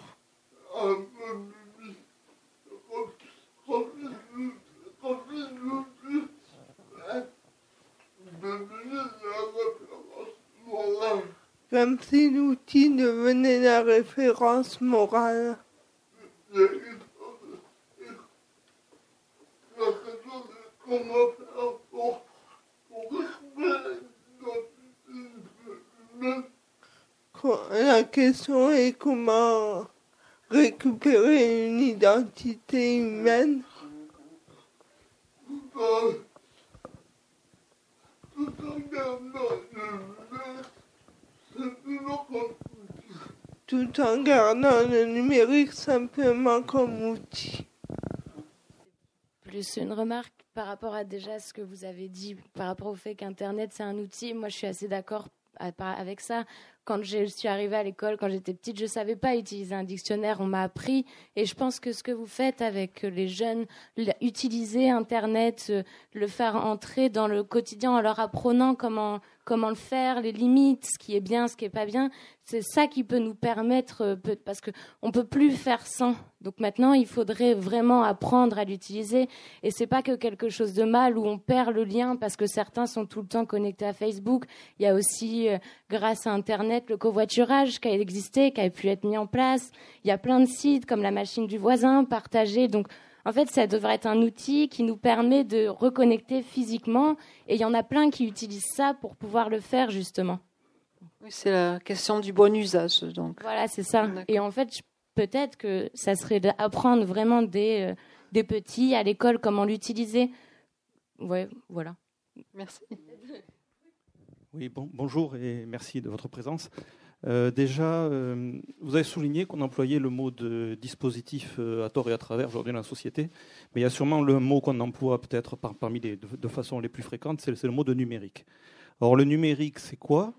Comme si l'outil devenait la référence morale. La question est comment récupérer une identité humaine. Tout en gardant le numérique simplement comme outil. Plus une remarque par rapport à déjà ce que vous avez dit, par rapport au fait qu'Internet c'est un outil. Moi, je suis assez d'accord avec ça. Quand je suis arrivée à l'école, quand j'étais petite, je ne savais pas utiliser un dictionnaire. On m'a appris. Et je pense que ce que vous faites avec les jeunes, utiliser Internet, euh, le faire entrer dans le quotidien en leur apprenant comment comment le faire, les limites, ce qui est bien, ce qui est pas bien. C'est ça qui peut nous permettre, euh, parce que on peut plus faire sans. Donc maintenant, il faudrait vraiment apprendre à l'utiliser. Et c'est pas que quelque chose de mal où on perd le lien parce que certains sont tout le temps connectés à Facebook. Il y a aussi, euh, grâce à Internet, le covoiturage qui a existé, qui a pu être mis en place. Il y a plein de sites comme la machine du voisin partagée. Donc en fait, ça devrait être un outil qui nous permet de reconnecter physiquement. Et il y en a plein qui utilisent ça pour pouvoir le faire, justement. Oui, c'est la question du bon usage. Donc. Voilà, c'est ça. Et en fait, peut-être que ça serait d'apprendre vraiment des, euh, des petits à l'école comment l'utiliser. Ouais, voilà. Merci. Oui, bon, bonjour et merci de votre présence. Euh, déjà, euh, vous avez souligné qu'on employait le mot de dispositif euh, à tort et à travers aujourd'hui dans la société, mais il y a sûrement le mot qu'on emploie peut-être parmi les de, façon les plus fréquentes, c'est le mot de numérique. Or, le numérique, c'est quoi?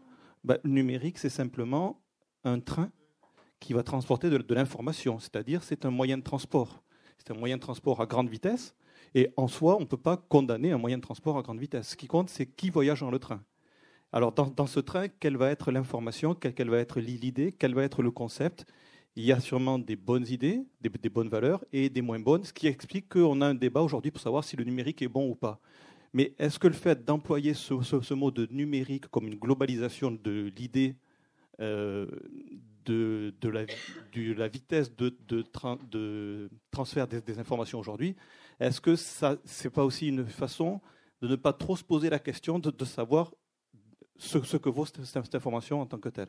Ben, Le numérique, c'est simplement un train qui va transporter de, de l'information, c'est-à-dire c'est un moyen de transport. C'est un moyen de transport à grande vitesse, et en soi, on ne peut pas condamner un moyen de transport à grande vitesse. Ce qui compte, c'est qui voyage dans le train. Alors, dans, ce train, quelle va être l'information, quelle, va être l'idée, quel va être le concept? Il y a sûrement des bonnes idées, des, bonnes valeurs et des moins bonnes, ce qui explique qu'on a un débat aujourd'hui pour savoir si le numérique est bon ou pas. Mais est-ce que le fait d'employer ce, mot de numérique comme une globalisation de l'idée euh, de, la, vitesse de, transfert des, informations aujourd'hui, est-ce que ce n'est pas aussi une façon de ne pas trop se poser la question de savoir ce, que vaut cette, information en tant que telle.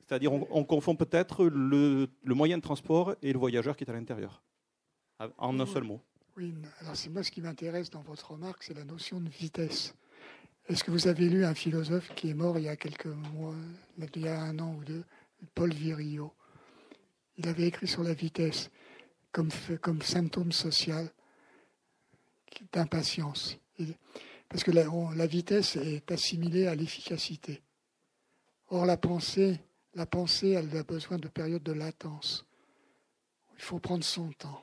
C'est-à-dire, on, confond peut-être le, moyen de transport et le voyageur qui est à l'intérieur, en un seul mot. Oui, alors c'est moi ce qui m'intéresse dans votre remarque, c'est la notion de vitesse. Est-ce que vous avez lu un philosophe qui est mort il y a quelques mois, il y a un an ou deux, Paul Virilio? Il avait écrit sur la vitesse comme symptôme social d'impatience. Parce que la, vitesse est assimilée à l'efficacité. Or, la pensée, la pensée, elle a besoin de périodes de latence. Il faut prendre son temps.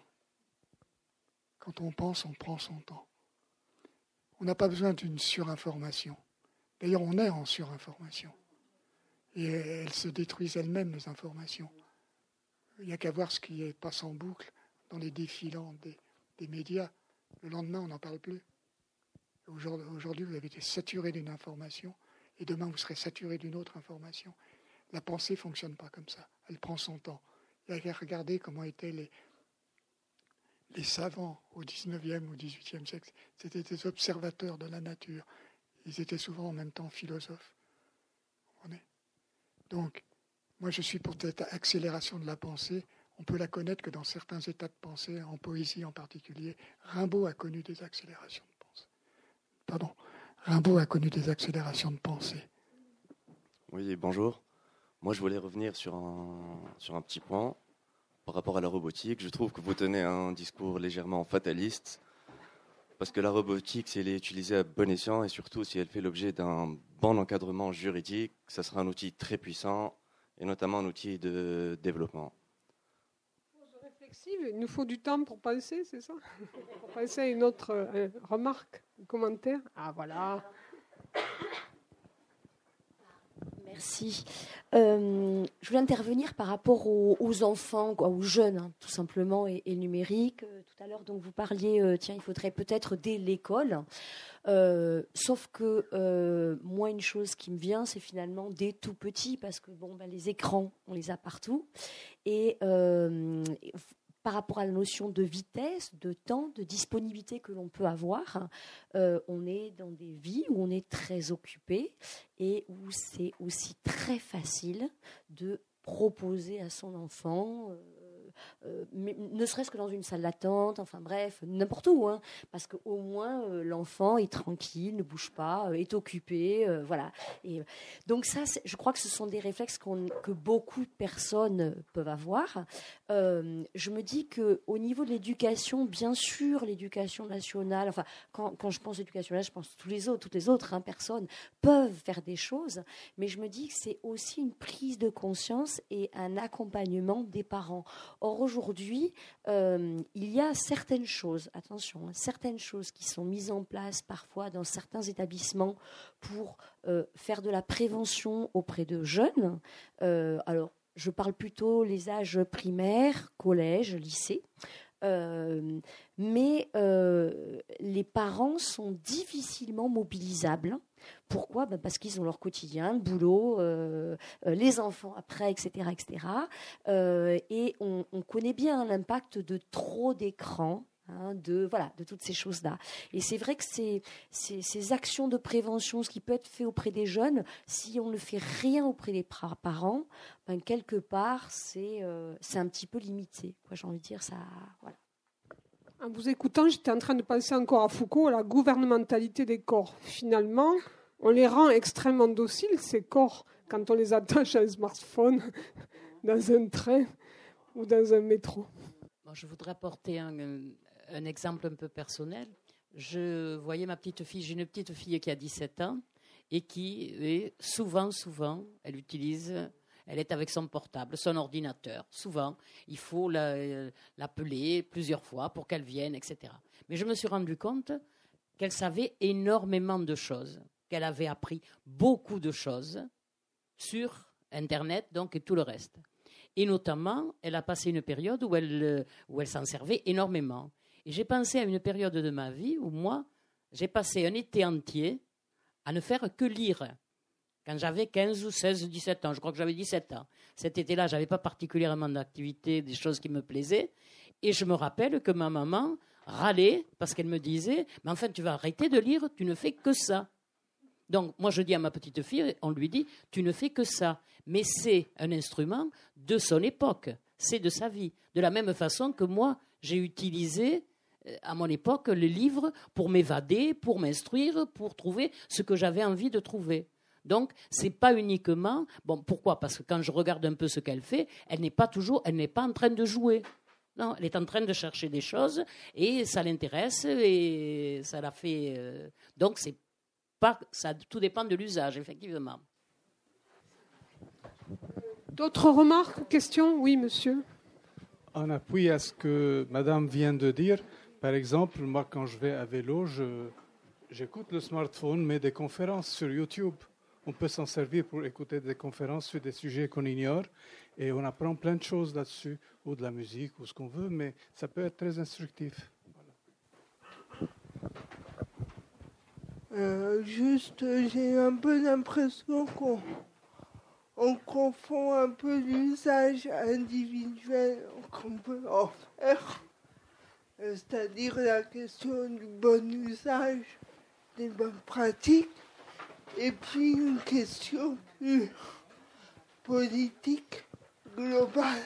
Quand on pense, on prend son temps. On n'a pas besoin d'une surinformation. D'ailleurs, on est en surinformation. Et elles se détruisent elles-mêmes, les informations. Il n'y a qu'à voir ce qui passe en boucle dans les défilants des, des médias. Le lendemain, on n'en parle plus. Aujourd'hui, vous avez été saturé d'une information et demain, vous serez saturé d'une autre information. La pensée ne fonctionne pas comme ça. Elle prend son temps. Il y regarder comment étaient les, les savants au 19e ou 18e siècle. C'était des observateurs de la nature. Ils étaient souvent en même temps philosophes. Donc, moi, je suis pour cette accélération de la pensée. On peut la connaître que dans certains états de pensée, en poésie en particulier. Rimbaud a connu des accélérations Pardon. Rimbaud a connu des accélérations de pensée. Oui, bonjour. Moi, je voulais revenir sur un, sur un petit point par rapport à la robotique. Je trouve que vous tenez un discours légèrement fataliste parce que la robotique, si elle est utilisée à bon escient et surtout si elle fait l'objet d'un bon encadrement juridique, ça sera un outil très puissant et notamment un outil de développement. Il nous faut du temps pour penser, c'est ça? Pour penser à une autre euh, remarque, un commentaire? Ah voilà. Merci. Euh, je voulais intervenir par rapport aux, enfants, quoi, aux jeunes, hein, tout simplement, et, et numérique. Euh, tout à l'heure, donc vous parliez, tiens, il faudrait peut-être dès l'école. sauf que moi, une chose qui me vient, c'est finalement dès tout petit, parce que bon, ben, les écrans, on les a partout, et par rapport à la notion de vitesse, de temps, de disponibilité que l'on peut avoir, euh, on est dans des vies où on est très occupé et où c'est aussi très facile de proposer à son enfant. Euh, euh, ne serait-ce que dans une salle d'attente, enfin bref, n'importe où, hein, parce qu'au moins euh, l'enfant est tranquille, ne bouge pas, euh, est occupé, voilà. Et donc ça, je crois que ce sont des réflexes que beaucoup de personnes peuvent avoir. je me dis que au niveau de l'éducation, bien sûr, l'éducation nationale, enfin quand, quand je pense éducation nationale, je pense tous les autres, toutes les autres hein, personnes peuvent faire des choses, mais je me dis que c'est aussi une prise de conscience et un accompagnement des parents. Or, aujourd'hui, euh, il y a certaines choses, attention, hein, certaines choses qui sont mises en place parfois dans certains établissements pour euh, faire de la prévention auprès de jeunes. Euh, alors, je parle plutôt les âges primaires, collège, lycée. Mais les parents sont difficilement mobilisables pourquoi? Ben Parce qu'ils ont leur quotidien, le boulot, euh, euh, les enfants après, etc. etc. Euh, et on, connaît bien l'impact de trop d'écrans. Hein, de voilà de toutes ces choses là et c'est vrai que ces, ces, actions de prévention ce qui peut être fait auprès des jeunes si on ne fait rien auprès des parents ben quelque part c'est c'est un petit peu limité quoi j'ai envie de dire ça voilà en vous écoutant, j'étais en train de penser encore à Foucault, à la gouvernementalité des corps. Finalement, on les rend extrêmement dociles, ces corps, quand on les attache à un smartphone, <laughs> dans un train ou dans un métro. je voudrais apporter un, un, exemple un peu personnel. Je voyais ma petite fille, j'ai une petite fille qui a 17 ans et qui souvent, souvent, elle utilise elle est avec son portable, son ordinateur. Souvent, il faut l'appeler plusieurs fois pour qu'elle vienne, etc. Mais je me suis rendu compte qu'elle savait énormément de choses, qu'elle avait appris beaucoup de choses sur Internet, donc, et tout le reste. Et notamment, elle a passé une période où elle, où elle s'en servait énormément. Et j'ai pensé à une période de ma vie où moi, j'ai passé un été entier à ne faire que lire quand j'avais 15 ou 16 ou 17 ans. Je crois que j'avais 17 ans. Cet été-là, je n'avais pas particulièrement d'activité, des choses qui me plaisaient. Et je me rappelle que ma maman râlait parce qu'elle me disait Mais enfin, tu vas arrêter de lire, tu ne fais que ça. Donc, moi, je dis à ma petite fille, on lui dit Tu ne fais que ça. Mais c'est un instrument de son époque, c'est de sa vie. De la même façon que moi, j'ai utilisé à mon époque le livre pour m'évader, pour m'instruire, pour trouver ce que j'avais envie de trouver. Donc, c'est pas uniquement. Bon, pourquoi? Parce que quand je regarde un peu ce qu'elle fait, elle n'est pas toujours, elle n'est pas en train de jouer. Non, elle est en train de chercher des choses et ça l'intéresse et ça la fait. Euh, donc, c'est pas, ça, tout dépend de l'usage, effectivement. D'autres remarques, questions? Oui, monsieur. En appui à ce que Madame vient de dire, par exemple, moi, quand je vais à vélo, j'écoute le smartphone, mais des conférences sur YouTube on peut s'en servir pour écouter des conférences sur des sujets qu'on ignore et on apprend plein de choses là-dessus, ou de la musique, ou ce qu'on veut, mais ça peut être très instructif. Euh, juste, j'ai un peu l'impression qu'on on confond un peu l'usage individuel qu'on peut en faire, c'est-à-dire la question du bon usage, des bonnes pratiques, et puis une question plus politique, globale,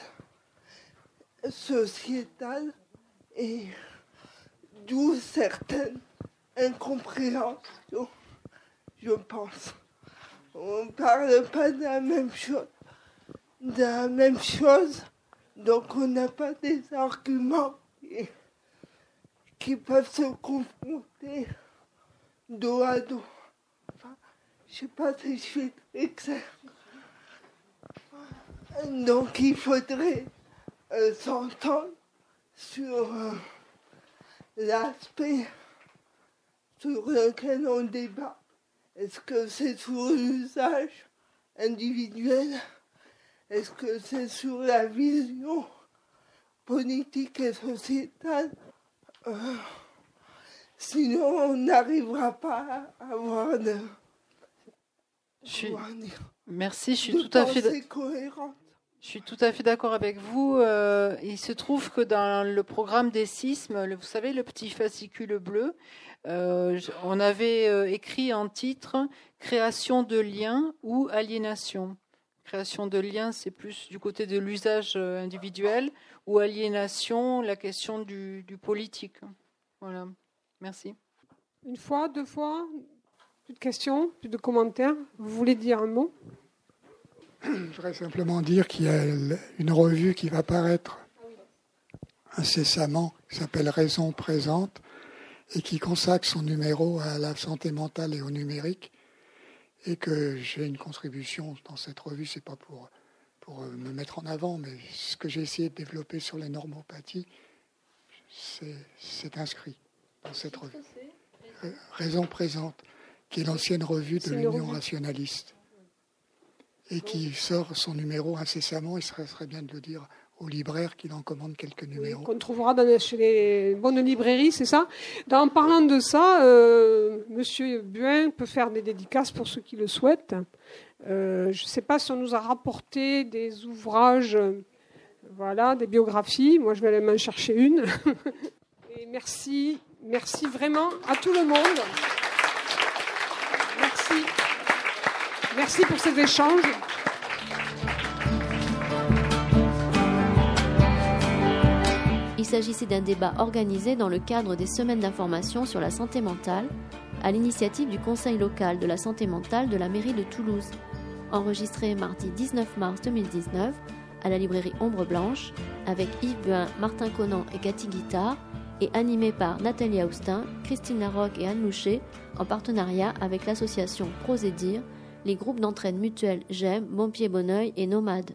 sociétale, et d'où certaines incompréhensions, je pense. On ne parle pas de la même chose, de la même chose, donc on n'a pas des arguments qui peuvent se confronter dos à dos. Enfin, je sais pas si je suis clair. Donc il faudrait euh, s'entendre sur euh, l'aspect sur lequel on débat. Est-ce que c'est sur l'usage individuel? Est-ce que c'est sur la vision politique et sociétale? Euh, Sinon, on n'arrivera pas à avoir de. Je suis... Merci, je suis tout à fait. cohérente. Je suis tout à fait d'accord avec vous. Euh, il se trouve que dans le programme des sismes, vous savez, le petit fascicule bleu, euh, on avait euh, écrit en titre Création de liens ou aliénation. Création de liens, c'est plus du côté de l'usage individuel, ou aliénation, la question du, du politique. Voilà. Merci. Une fois, deux fois, plus de questions, plus de commentaires. Vous voulez dire un mot? Je voudrais simplement dire qu'il y a une revue qui va paraître incessamment, qui s'appelle Raison présente, et qui consacre son numéro à la santé mentale et au numérique, et que j'ai une contribution dans cette revue, c'est pas pour, pour me mettre en avant, mais ce que j'ai essayé de développer sur les normopathies, c'est inscrit dans cette revue. Raison présente, qui est l'ancienne revue de l'Union rationaliste et qui sort son numéro incessamment. Il serait, serait bien de le dire au libraire qu'il en commande quelques numéros. Qu'on trouvera dans, chez les bonnes librairies, c'est ça En parlant de ça, euh, Monsieur Buin peut faire des dédicaces pour ceux qui le souhaitent. Euh, je ne sais pas si on nous a rapporté des ouvrages, voilà, des biographies. Moi, je vais aller m'en chercher une. <laughs> Et merci, merci vraiment à tout le monde. Merci. Merci pour ces échanges. Il s'agissait d'un débat organisé dans le cadre des semaines d'information sur la santé mentale, à l'initiative du Conseil local de la santé mentale de la mairie de Toulouse, enregistré mardi 19 mars 2019 à la librairie Ombre Blanche, avec Yves Buin, Martin Conan et Cathy Guittard, et animé par Nathalie Austin, Christine Larocque et Anne Louchet, en partenariat avec l'association Prosédir, les groupes d'entraide mutuelle GEM, Bon Pied Bon et Nomade.